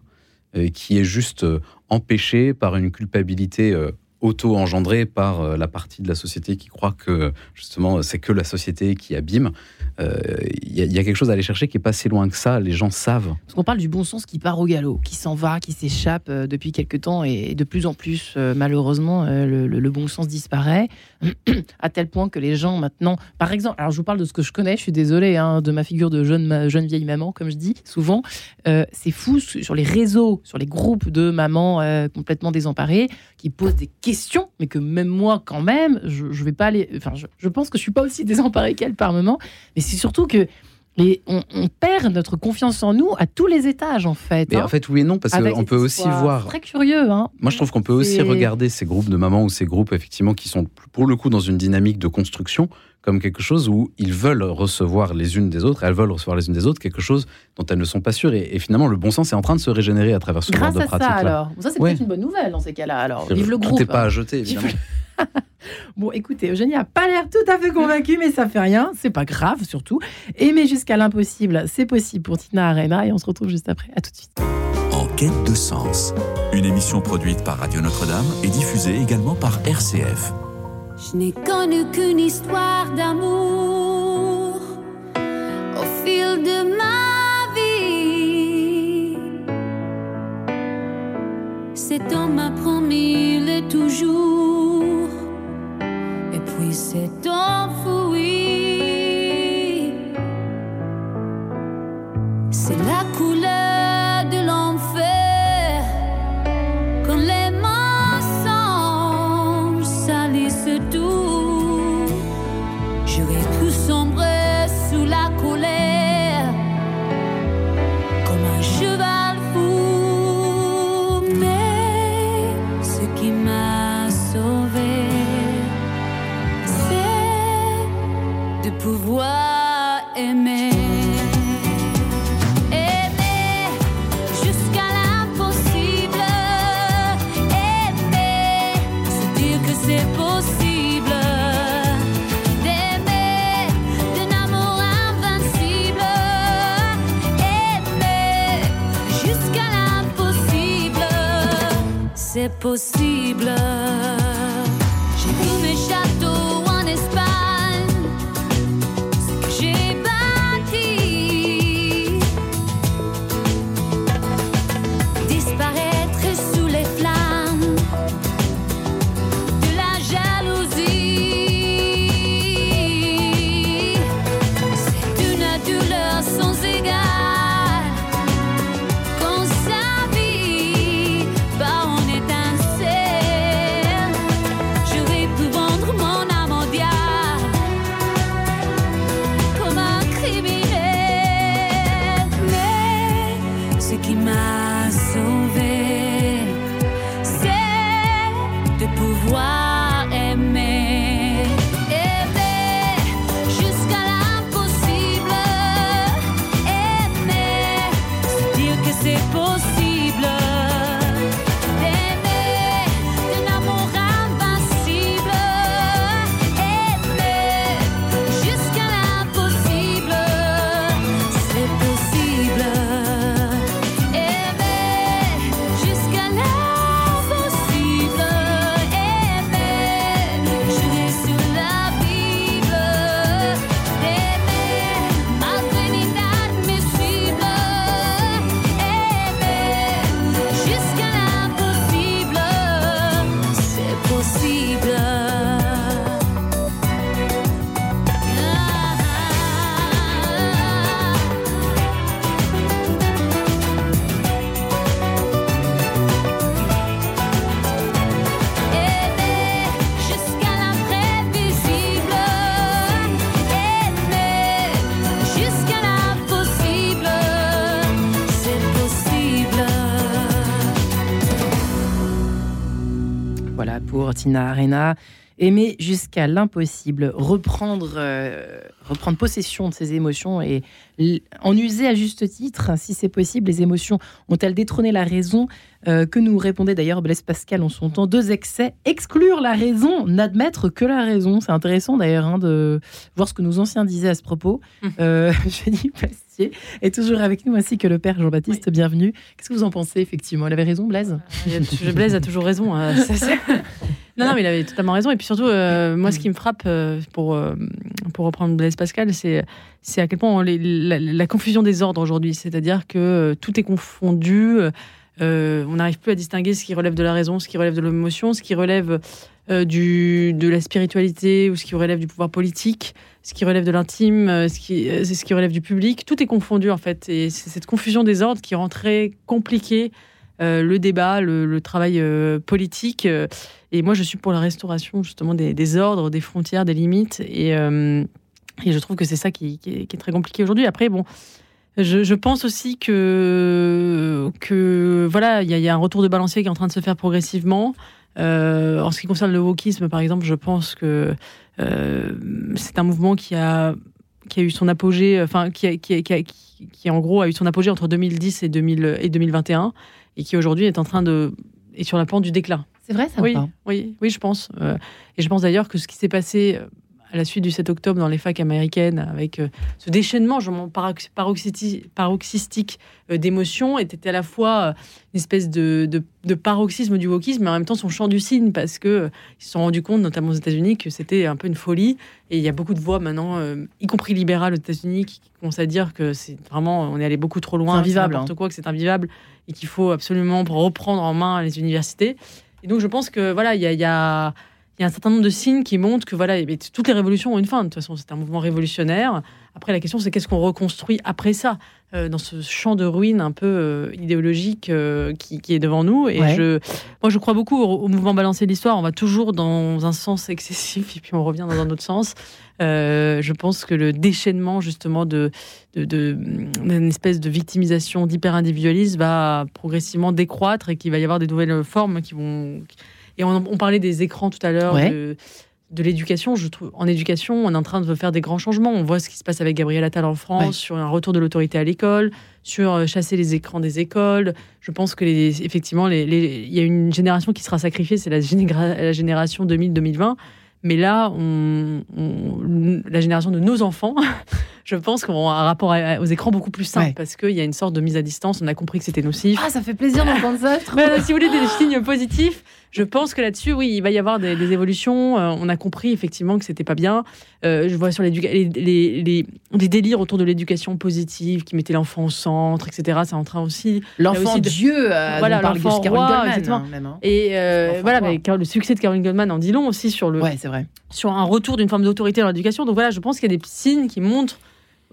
qui est juste euh, empêché par une culpabilité euh, auto-engendrée par euh, la partie de la société qui croit que justement c'est que la société qui abîme. Euh, Il y, a- quelque chose à aller chercher qui est pas si loin que ça. Les gens savent. Parce qu'on parle du bon sens qui part au galop, qui s'en va, qui s'échappe euh, depuis quelque temps et de plus en plus, malheureusement, le, bon sens disparaît à tel point que les gens maintenant, par exemple, alors je vous parle de ce que je connais, je suis désolée hein, de ma figure de jeune, jeune vieille maman, comme je dis souvent, c'est fou su- sur les réseaux, sur les groupes de mamans complètement désemparées qui posent des questions, mais que même moi, quand même, je, je vais pas aller, enfin, je, je pense que je suis pas aussi désemparée qu'elle par moment, mais c'est surtout que les, on, on perd notre confiance en nous à tous les étages, en fait. Mais hein. en fait, oui et non, parce qu'on peut aussi voir. C'est Très curieux, hein. Moi, je trouve qu'on peut aussi regarder ces groupes de mamans ou ces groupes effectivement qui sont pour le coup dans une dynamique de construction comme quelque chose où ils veulent recevoir les unes des autres, elles veulent recevoir les unes des autres quelque chose dont elles ne sont pas sûres. Et, et finalement, le bon sens est en train de se régénérer à travers ce Grâce genre de à ça, alors. Ça, c'est Ouais. peut-être une bonne nouvelle dans ces cas-là. Alors, vive le Tout groupe. n'est pas à jeter, évidemment. Bon, écoutez, Eugénie a pas l'air tout à fait convaincue, mais ça fait rien. C'est pas grave, surtout. Aimer jusqu'à l'impossible, c'est possible pour Tina Arena. Et on se retrouve juste après. À tout de suite. En quête de sens. Une émission produite par Radio Notre-Dame et diffusée également par RCF. Je n'ai connu qu'une histoire Arena. Aimer jusqu'à l'impossible, reprendre, euh, reprendre possession de ses émotions et en user à juste titre, si c'est possible. Les émotions ont-elles détrôné la raison Euh, Que nous répondait d'ailleurs Blaise Pascal en son temps Deux excès, exclure la raison, n'admettre que la raison. C'est intéressant d'ailleurs hein, de voir ce que nos anciens disaient à ce propos. Mhm. Euh, Jenny Plastier est toujours avec nous, ainsi que le père Jean-Baptiste. Bienvenue. Qu'est-ce que vous en pensez effectivement? Il avait raison, Blaise? A- Blaise a toujours raison. hein, ça, c'est- non, non, mais il avait totalement raison. Et puis surtout, euh, moi, ce qui me frappe, euh, pour, euh, pour reprendre Blaise Pascal, c'est à quel point on- la, confusion des ordres aujourd'hui. C'est-à-dire que tout est confondu. on n'arrive plus à distinguer ce qui relève de la raison, ce qui relève de l'émotion, ce qui relève du, de la spiritualité ou ce qui relève du pouvoir politique, ce qui relève de l'intime, ce qui, ce qui relève du public. Tout est confondu en fait. Et c'est cette confusion des ordres qui rend très compliqué euh, le débat, le, travail euh, politique. euh, et moi, je suis pour la restauration justement des, ordres, des frontières, des limites. Et, je trouve que c'est ça qui, est, très compliqué aujourd'hui. Après, bon, je, pense aussi que, voilà, il y, a- un retour de balancier qui est en train de se faire progressivement. En ce qui concerne le wokisme, par exemple, je pense que c'est un mouvement qui a eu son apogée, enfin qui, en gros a eu son apogée entre 2010 et, 2000, et 2021 et qui aujourd'hui est en train de est sur la pente du déclin. C'est vrai ça Oui, oui, oui, je pense. Euh, et je pense d'ailleurs que ce qui s'est passé euh, à la suite du 7 octobre dans les facs américaines, avec euh, ce déchaînement genre, parox- paroxyti- paroxystique euh, d'émotions, était à la fois euh, une espèce de, de- de paroxysme du wokisme, mais en même temps son chant du cygne, parce que euh, ils se sont rendus compte, notamment aux États-Unis, que c'était un peu une folie. Et il y a beaucoup de voix maintenant, y compris libérales aux États-Unis, qui commencent à dire que c'est vraiment, on est allé beaucoup trop loin, invivable, n'importe hein. quoi, que c'est invivable, et qu'il faut absolument reprendre en main les universités. Et donc je pense que voilà, il y a, il y a- il y a un certain nombre de signes qui montrent que voilà, mais toutes les révolutions ont une fin. De toute façon, c'est un mouvement révolutionnaire. Après, la question, c'est qu'est-ce qu'on reconstruit après ça, euh, dans ce champ de ruines un peu euh, idéologique euh, qui, qui est devant nous. Et Ouais. je, moi, je crois beaucoup au, au mouvement balancer l'histoire. On va toujours dans un sens excessif et puis on revient dans un autre sens. Je pense que le déchaînement justement de, de, de- d'une espèce de victimisation, d'hyper-individualisme va progressivement décroître et qu'il va y avoir des nouvelles formes qui vont. Et on, on parlait des écrans tout à l'heure, Ouais. de, de l'éducation. Je trouve en éducation, on est en train de faire des grands changements. On voit ce qui se passe avec Gabriel Attal en France Ouais. sur un retour de l'autorité à l'école, sur euh, chasser les écrans des écoles. Je pense que les, effectivement, les- les- il y a une génération qui sera sacrifiée, c'est la, généra- la génération 2000-2020. Mais là, on, on- la génération de nos enfants, je pense qu'on a un rapport à- aux écrans beaucoup plus simple Ouais. parce qu'il y a une sorte de mise à distance. On a compris que c'était nocif. Ah, ça fait plaisir d'entendre ça. si vous voulez des signes positifs, je pense que là-dessus, oui, il va y avoir des, des évolutions. Euh, on a compris effectivement que c'était pas bien. Euh, je vois sur les, les, les- les délires autour de l'éducation positive qui mettaient l'enfant au centre, etc. C'est en train aussi. L'enfant de- Dieu, euh, Voilà, l'enfant Caroline roi, Goldman, exactement. hein, même, hein. Et euh, voilà, mais le succès de Caroline Goldman en dit long aussi sur le, Ouais, c'est vrai. sur un retour d'une forme d'autorité dans l'éducation. Donc voilà, je pense qu'il y a des signes qui montrent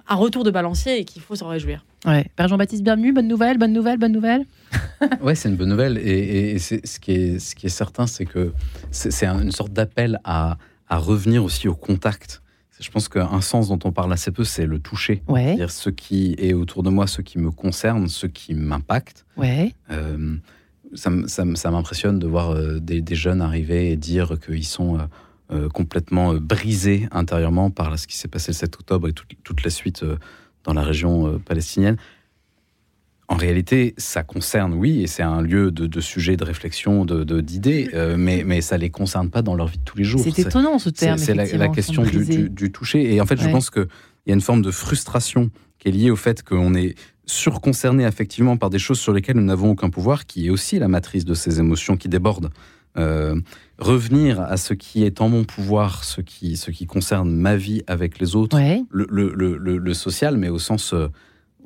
un retour de balancier et qu'il faut s'en réjouir. Ouais. Père Jean-Baptiste Bienvenu, bonne nouvelle, bonne nouvelle, bonne nouvelle. Ouais, c'est une bonne nouvelle. Et, et- et c'est- ce, qui est, ce qui est certain, c'est que c'est c'est un- une sorte d'appel à, à revenir aussi au contact. Je pense qu'un sens dont on parle assez peu, c'est le toucher. Ouais, C'est-à-dire ce qui est autour de moi, ce qui me concerne, ce qui m'impacte. ouais. Euh, ça, m'impressionne de voir euh, des, des jeunes arriver et dire qu'ils sont euh, complètement brisés intérieurement par ce qui s'est passé le 7 octobre et toute, toute la suite euh, dans la région euh, palestinienne. En réalité, ça concerne, oui, et c'est un lieu de, de sujet, de réflexion, de- de- d'idées, euh, mais, mais ça ne les concerne pas dans leur vie de tous les jours. C'est étonnant ce terme. c'est la, question du, du- du toucher. Et en fait, je pense qu'il y a une forme de frustration qui est liée au fait qu'on est surconcerné affectivement par des choses sur lesquelles nous n'avons aucun pouvoir, qui est aussi la matrice de ces émotions qui débordent. Euh, revenir à ce qui est en mon pouvoir, ce qui, ce qui concerne ma vie avec les autres, Ouais. le, le- le- le- le social, mais au sens, euh,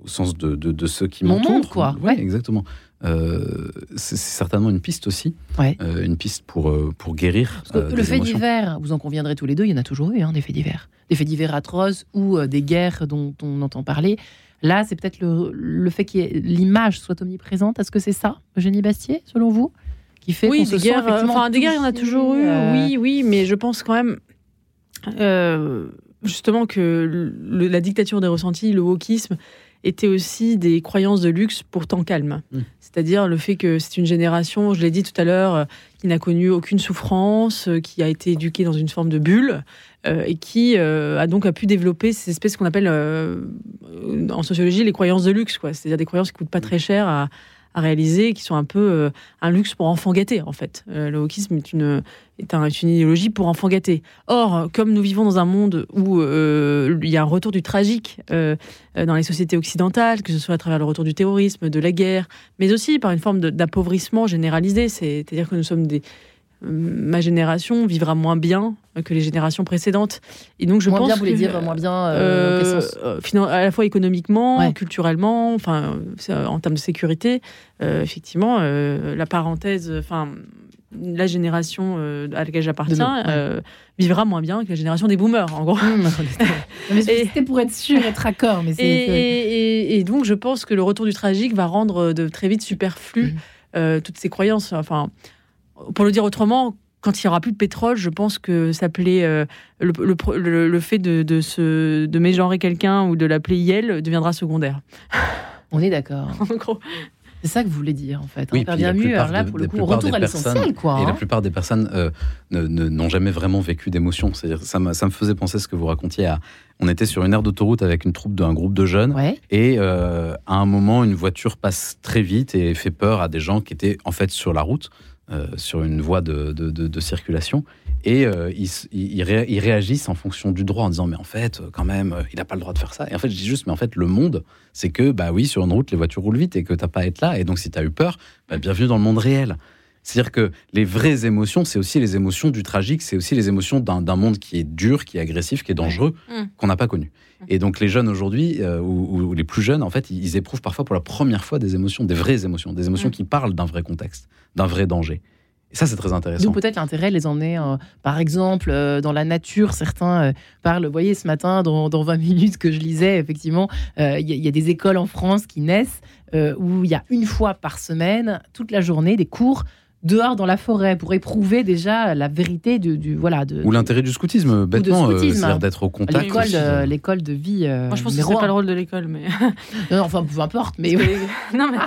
au sens de, de, de ceux qui Mon m'entourent. monde, quoi. Oui, Ouais. exactement. Euh, c'est certainement une piste aussi, Ouais. Euh, une piste pour, pour guérir. Euh, le fait divers, vous en conviendrez tous les deux, il y en a toujours eu, hein, des faits divers. Des faits divers atroces ou des guerres dont on entend parler. Là, c'est peut-être le, le fait que l'image soit omniprésente. Est-ce que c'est ça, Eugénie Bastier, selon vous? Qui fait Oui, qu'on se des sent guerres, effectivement enfin, des guerres, il y en a toujours eu, euh, oui, oui, mais je pense quand même, euh, justement, que le- la dictature des ressentis, le wokisme, était aussi des croyances de luxe pourtant calmes. Mm. C'est-à-dire le fait que c'est une génération, je l'ai dit tout à l'heure, euh, qui n'a connu aucune souffrance, qui a été éduquée dans une forme de bulle, euh, et qui euh, a donc a pu développer ces espèces qu'on appelle euh, en sociologie les croyances de luxe, quoi. C'est-à-dire des croyances qui coûtent pas très cher à, à réaliser, qui sont un peu euh, un luxe pour enfants gâtés, en fait. Euh, le wokisme est une, est, un- est une idéologie pour enfants gâtés. Or, comme nous vivons dans un monde où euh, il y a un retour du tragique dans les sociétés occidentales, que ce soit à travers le retour du terrorisme, de la guerre, mais aussi par une forme d'appauvrissement généralisé, c'est- c'est-à-dire que nous sommes des ma génération vivra moins bien que les générations précédentes. Et donc, je moins pense bien, vous voulez dire moins bien euh, euh, euh, à la fois économiquement, Ouais. culturellement, enfin, en termes de sécurité, euh, effectivement, la parenthèse, enfin, la génération à laquelle j'appartiens ouais. vivra moins bien que la génération des boomers, en gros. Et- C'était pour être sûr, être accord. Mais Et, donc, je pense que le retour du tragique va rendre de très vite superflu euh, toutes ces croyances. Enfin, pour le dire autrement, quand il y aura plus de pétrole, je pense que s'appeler euh, le, le- le- le fait de, de, se, de mégenrer quelqu'un ou de l'appeler Yel deviendra secondaire. On est d'accord. En gros. C'est ça que vous voulez dire, en fait. Oui, hein, bien mieux. Alors là, de- pour le coup, retour à l'essentiel, quoi. Et la hein. plupart des personnes euh, n'ont jamais vraiment vécu d'émotion. Ça, me faisait penser ce que vous racontiez. À, on était sur une aire d'autoroute avec une troupe d'un groupe de jeunes. Ouais. Et euh, à un moment, une voiture passe très vite et fait peur à des gens qui étaient en fait sur la route. Euh, sur une voie de, circulation. Et euh, ils, ils ré- ils réagissent en fonction du droit en disant mais en fait euh, quand même il n'a pas le droit de faire ça. Et en fait je dis juste mais en fait le monde c'est que bah oui sur une route les voitures roulent vite et que t'as pas à être là et donc si tu as eu peur bah, bienvenue dans le monde réel. C'est-à-dire que les vraies émotions, c'est aussi les émotions du tragique, c'est aussi les émotions d'un monde qui est dur, qui est agressif, qui est dangereux, Mm. qu'on n'a pas connu. Et donc les jeunes aujourd'hui, euh, ou, ou les plus jeunes, en fait, ils, éprouvent parfois pour la première fois des émotions, des vraies émotions, des émotions Mm. qui parlent d'un vrai contexte, d'un vrai danger. Et ça, c'est très intéressant. D'où peut-être l'intérêt de les emmener, euh, par exemple, euh, dans la nature. Certains euh, parlent, vous voyez, ce matin, dans, dans 20 minutes que je lisais, effectivement, euh, il y, a- il y a des écoles en France qui naissent euh, où il y a une fois par semaine, toute la journée, des cours dehors dans la forêt pour éprouver déjà la vérité du, du- voilà de Ou l'intérêt du scoutisme, bêtement, euh, c'est-à-dire d'être au contact. l'école de, euh, l'école de vie. euh, Moi, je pense que c'est pas le rôle de l'école, mais. Non, enfin, peu importe. Mais que- non, mais...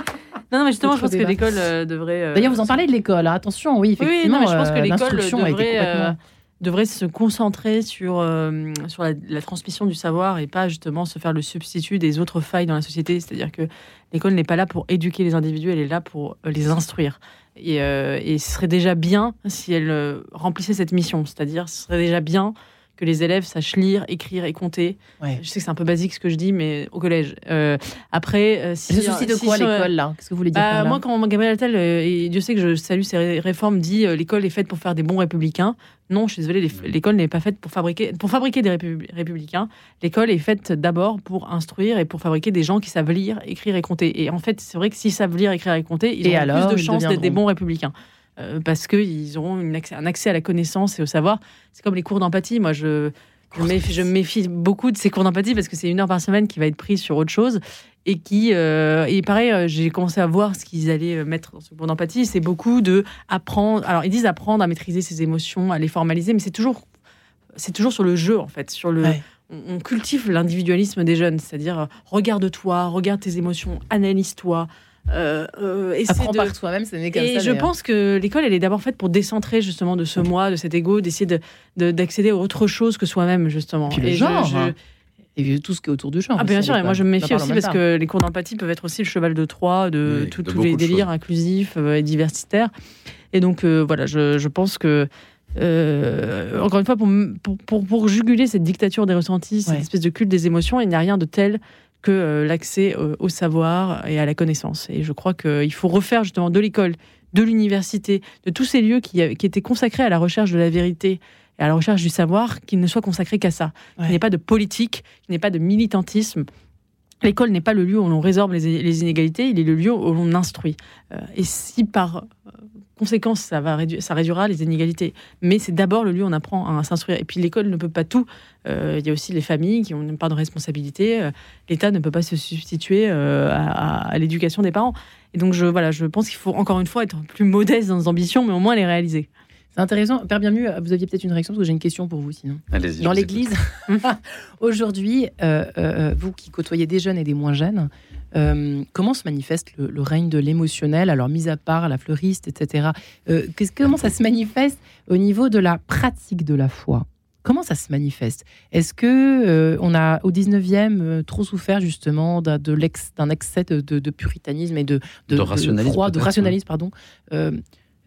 non, non, mais justement, je pense que l'école euh, devrait. euh, D'ailleurs, vous en parlez de l'école. hein. Attention, oui, Oui, effectivement. oui, non, mais je pense que l'école devrait, complètement- euh, devrait se concentrer sur, euh, sur la, la transmission du savoir et pas justement se faire le substitut des autres failles dans la société. C'est-à-dire que l'école n'est pas là pour éduquer les individus, elle est là pour les instruire. Et, euh, et ce serait déjà bien si elle euh, remplissait cette mission. C'est-à-dire, ce serait déjà bien que les élèves sachent lire, écrire et compter. Ouais. Je sais que c'est un peu basique ce que je dis, mais au collège. Euh, après, euh, si, le souci de quoi sur- l'école là Qu'est-ce que vous voulez dire bah, moi, quand Gabriel Attal, euh, et Dieu sait que je salue ses ré- réformes, dit euh, l'école est faite pour faire des bons républicains. Non, je suis désolée, les- l'école n'est pas faite pour fabriquer, pour fabriquer des répu- républicains. L'école est faite d'abord pour instruire et pour fabriquer des gens qui savent lire, écrire et compter. Et en fait, c'est vrai que s'ils savent lire, écrire et compter, ils Et alors, plus de chances d'être des bons républicains. Euh, parce qu'ils auront une un accès à la connaissance et au savoir. C'est comme les cours d'empathie. Moi, je, je, méfie, je me méfie beaucoup de ces cours d'empathie parce que c'est une heure par semaine qui va être prise sur autre chose et qui euh, et pareil euh, j'ai commencé à voir ce qu'ils allaient mettre dans ce cours d'empathie c'est beaucoup de apprendre alors ils disent apprendre à maîtriser ses émotions à les formaliser mais c'est toujours c'est toujours sur le jeu en fait sur le Ouais. on, cultive l'individualisme des jeunes c'est-à-dire regarde-toi regarde tes émotions analyse-toi euh, euh, Apprends de- par comme et ça. je pense que l'école, elle est d'abord faite pour décentrer justement de ce moi, de cet ego, d'essayer de- de- d'accéder à autre chose que soi-même, justement. Puis le Et genre, je- hein. Et tout ce qui est autour du genre. Ah, bien sûr, et moi je me méfie aussi parce que les cours d'empathie peuvent être aussi le cheval de Troie de Oui, de tous les de délires inclusifs euh, et diversitaires. Et donc euh, voilà, je, je pense que. euh, encore une fois, pour, pour, pour, pour juguler cette dictature des ressentis, cette Ouais. espèce de culte des émotions, il n'y a rien de tel que euh, l'accès euh, au savoir et à la connaissance. Et je crois qu'il faut refaire justement de l'école, de l'université, de tous ces lieux qui, qui étaient consacrés à la recherche de la vérité et à la recherche du savoir, qu'ils ne soient consacrés qu'à ça. Ouais. Qu'il n'y ait pas de politique, qu'il n'y ait pas de militantisme. L'école n'est pas le lieu où l'on résorbe les, les inégalités, il est le lieu où l'on instruit. Euh, et si par euh, conséquence, ça, va réduire, ça réduira les inégalités. Mais c'est d'abord le lieu où on apprend à s'instruire. Et puis l'école ne peut pas tout. Euh, il y a aussi les familles qui ont une part de responsabilité. Euh, L'État ne peut pas se substituer euh, à, à- l'éducation des parents. Et donc, je, voilà, je pense qu'il faut encore une fois être plus modeste dans nos ambitions, mais au moins les réaliser. C'est intéressant. Père Bienvenu, vous aviez peut-être une réaction parce que j'ai une question pour vous sinon. Allez-y, Dans l'église, aujourd'hui, euh, euh, vous qui côtoyez des jeunes et des moins jeunes, euh, comment se manifeste le, le règne de l'émotionnel? Alors, mis à part la fleuriste, etc., euh, comment ça se manifeste au niveau de la pratique de la foi? Comment ça se manifeste? Est-ce que euh, on a au 19e euh, trop souffert justement d'un de l'ex- d'un excès de, de- de puritanisme et de, De rationalisme, froid, de rationalisme, pardon,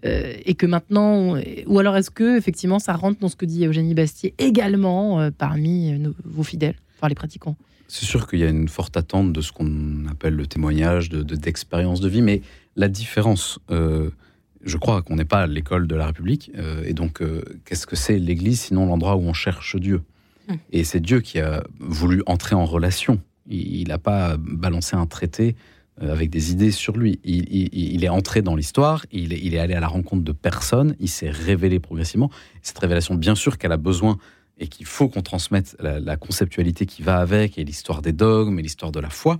euh, et que maintenant, on- ou alors est-ce que effectivement ça rentre dans ce que dit Eugénie Bastier également euh, parmi euh, nos- vos fidèles, enfin les pratiquants? C'est sûr qu'il y a une forte attente de ce qu'on appelle le témoignage, de de- d'expérience de, vie, mais la différence, euh, je crois qu'on n'est pas à l'école de la République, euh, et donc euh, qu'est-ce que c'est l'Église sinon l'endroit où on cherche Dieu? Mm. Et c'est Dieu qui a voulu entrer en relation. Il n'a pas balancé un traité euh, avec des idées sur lui. Il, il- il est entré dans l'histoire, il est, il est allé à la rencontre de personnes, il s'est révélé progressivement. Cette révélation, bien sûr qu'elle a besoin et qu'il faut qu'on transmette la, la conceptualité qui va avec, et l'histoire des dogmes, et l'histoire de la foi.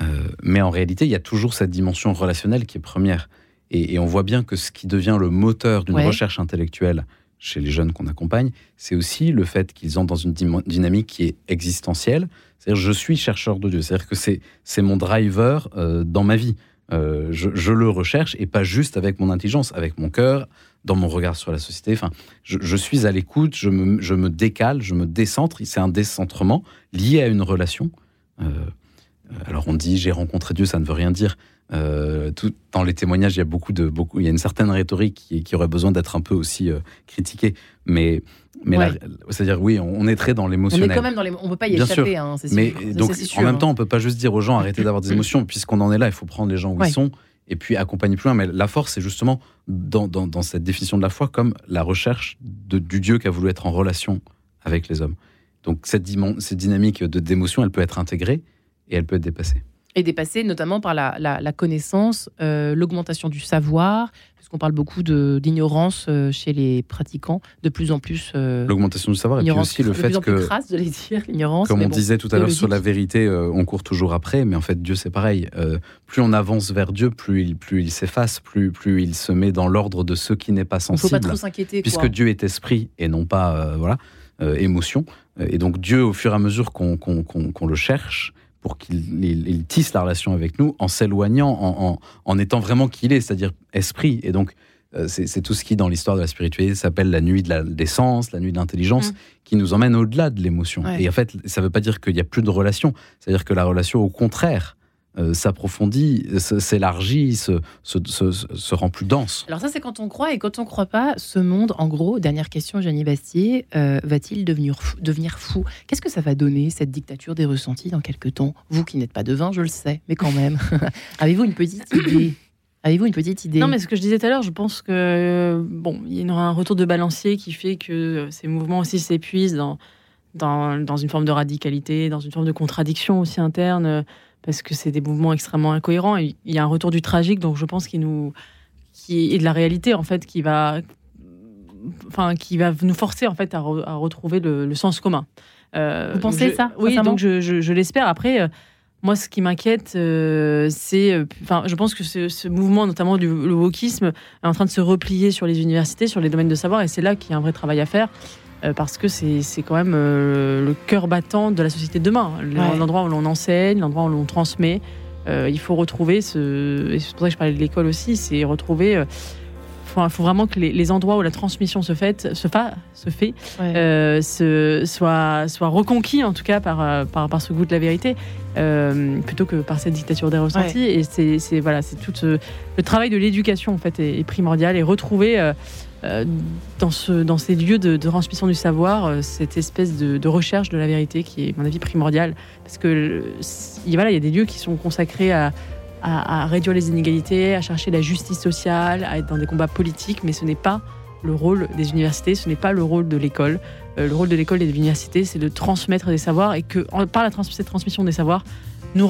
Euh, mais en réalité, il y a toujours cette dimension relationnelle qui est première. Et, et on voit bien que ce qui devient le moteur d'une Ouais. recherche intellectuelle chez les jeunes qu'on accompagne, c'est aussi le fait qu'ils entrent dans une dynamique qui est existentielle. C'est-à-dire, je suis chercheur de Dieu. C'est-à-dire que c'est, mon driver euh, dans ma vie. Euh, je, le recherche et pas juste avec mon intelligence, avec mon cœur, dans mon regard sur la société. Enfin, je, je suis à l'écoute, je me, je me décale, je me décentre. C'est un décentrement lié à une relation. Euh, alors on dit j'ai rencontré Dieu, ça ne veut rien dire. Euh, tout, dans les témoignages, il y a beaucoup de beaucoup, il y a une certaine rhétorique qui, qui aurait besoin d'être un peu aussi euh, critiquée. Mais mais Ouais. c'est-à-dire oui, on, on est très dans On est l'émotionnel. quand même dans les. On peut pas y Bien échapper, hein, c'est sûr. Mais Ça, donc, c'est sûr, en même hein. temps, on peut pas juste dire aux gens arrêtez d'avoir des émotions, puisqu'on en est là, il faut prendre les gens où Ouais. ils sont et puis accompagner plus loin. Mais la force, c'est justement dans, dans, dans cette définition de la foi comme la recherche de- du Dieu qui a voulu être en relation avec les hommes. Donc cette dynamique de d'émotion, elle peut être intégrée et elle peut être dépassée. Et dépassé notamment par la, la- la connaissance, euh, l'augmentation du savoir, puisqu'on parle beaucoup de- d'ignorance euh, chez les pratiquants, de plus en plus. euh, L'augmentation du savoir et puis aussi le de fait que, crasse, j'allais dire, l'ignorance. comme on bon. disait tout à l'heure sur la vérité, on court toujours après, mais en fait Dieu c'est pareil. Plus on avance vers Dieu, plus il, plus il s'efface, plus, plus il se met dans l'ordre de ce qui n'est pas Il ne faut pas sensible. trop s'inquiéter. puisque quoi. Dieu est esprit et non pas voilà émotion. Et donc Dieu, au fur et à mesure qu'on qu'on- qu'on le cherche, pour qu'il il- il tisse la relation avec nous, en s'éloignant, en, en- en étant vraiment qui il est, c'est-à-dire esprit. Et donc euh, c'est tout ce qui, dans l'histoire de la spiritualité, s'appelle la nuit de la, des sens, la nuit de l'intelligence, Mm. qui nous emmène au-delà de l'émotion. Ouais. Et en fait, ça ne veut pas dire qu'il n'y a plus de relation, c'est-à-dire que la relation, au contraire, euh, s'approfondit, s'élargit, se, se, se- se- se rend plus dense. Alors ça, c'est quand on croit et quand on croit pas, ce monde, en gros, dernière question, Jenny Bastier, euh, va-t-il devenir fou, devenir fou? Qu'est-ce que ça va donner, cette dictature des ressentis, dans quelques temps? Vous qui n'êtes pas devin, je le sais, mais quand même. Avez-vous une petite idée? Avez-vous une petite idée? Non, mais ce que je disais tout à l'heure, je pense que euh, bon, il y aura un retour de balancier qui fait que ces mouvements aussi s'épuisent dans, dans, dans une forme de radicalité, dans une forme de contradiction aussi interne, euh, parce que c'est des mouvements extrêmement incohérents. Et il y a un retour du tragique, donc je pense qu'il nous, qui et de la réalité en fait, qui va, enfin, qui va nous forcer en fait à, re- à retrouver le, le sens commun. Euh, Vous pensez je- ça, Oui, donc je, je- je l'espère. Après. euh, moi, ce qui m'inquiète, euh, c'est, enfin, je pense que ce, ce mouvement, notamment du le wokisme, est en train de se replier sur les universités, sur les domaines de savoir, et c'est là qu'il y a un vrai travail à faire, parce que c'est quand même euh, le cœur battant de la société de demain, Ouais. l'endroit où l'on enseigne, l'endroit où l'on transmet. Euh, il faut retrouver ce, et c'est pour ça que je parlais de l'école aussi, c'est retrouver. euh, faut, faut vraiment que les, les endroits où la transmission se fait, se, fa- se fait Ouais. euh, se, soit, soit reconquis en tout cas par, euh, par, par ce goût de la vérité euh, plutôt que par cette dictature des ressentis et c'est c'est- voilà c'est tout ce- le travail de l'éducation en fait est, est primordial et retrouver euh, euh, dans, ce, dans ces lieux de, transmission du savoir euh, cette espèce de, recherche de la vérité qui est à mon avis primordiale parce que il- y a des lieux qui sont consacrés à réduire les inégalités, à chercher la justice sociale, à être dans des combats politiques, mais ce n'est pas le rôle des universités, ce n'est pas le rôle de l'école. Euh, le rôle de l'école et de l'université, c'est de transmettre des savoirs et que, par la cette transmission des savoirs, nous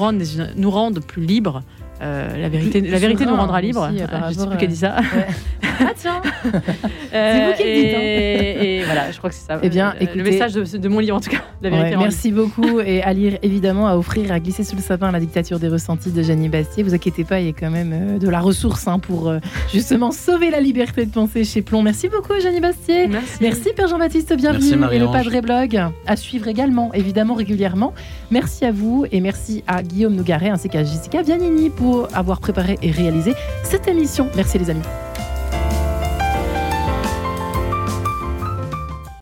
nous rendre plus libres. Euh, la vérité, Plus- la vérité nous rendra aussi, libres. euh, par je sais rapport plus qui a dit ça. Ah tiens Euh, vous qui le dites, hein. et, et voilà, je crois que c'est ça. Eh bien, Euh, écoutez- le message de, de mon livre, en tout cas. La vérité Ouais, rend merci beaucoup et à lire évidemment, à offrir, à glisser sous le sapin la dictature des ressentis de Jenny Bastier. Vous inquiétez pas, il y a quand même euh, de la ressource hein, pour euh, justement sauver la liberté de penser chez Plomb. Merci beaucoup Jenny Bastier. libre. Merci. Merci Père Jean-Baptiste, bienvenue. Merci, et le. Padre Blog à suivre également, évidemment régulièrement. Merci à vous et merci à Guillaume Nougaret ainsi qu'à Jessica Vianini avoir préparé et réalisé cette émission. Merci les amis.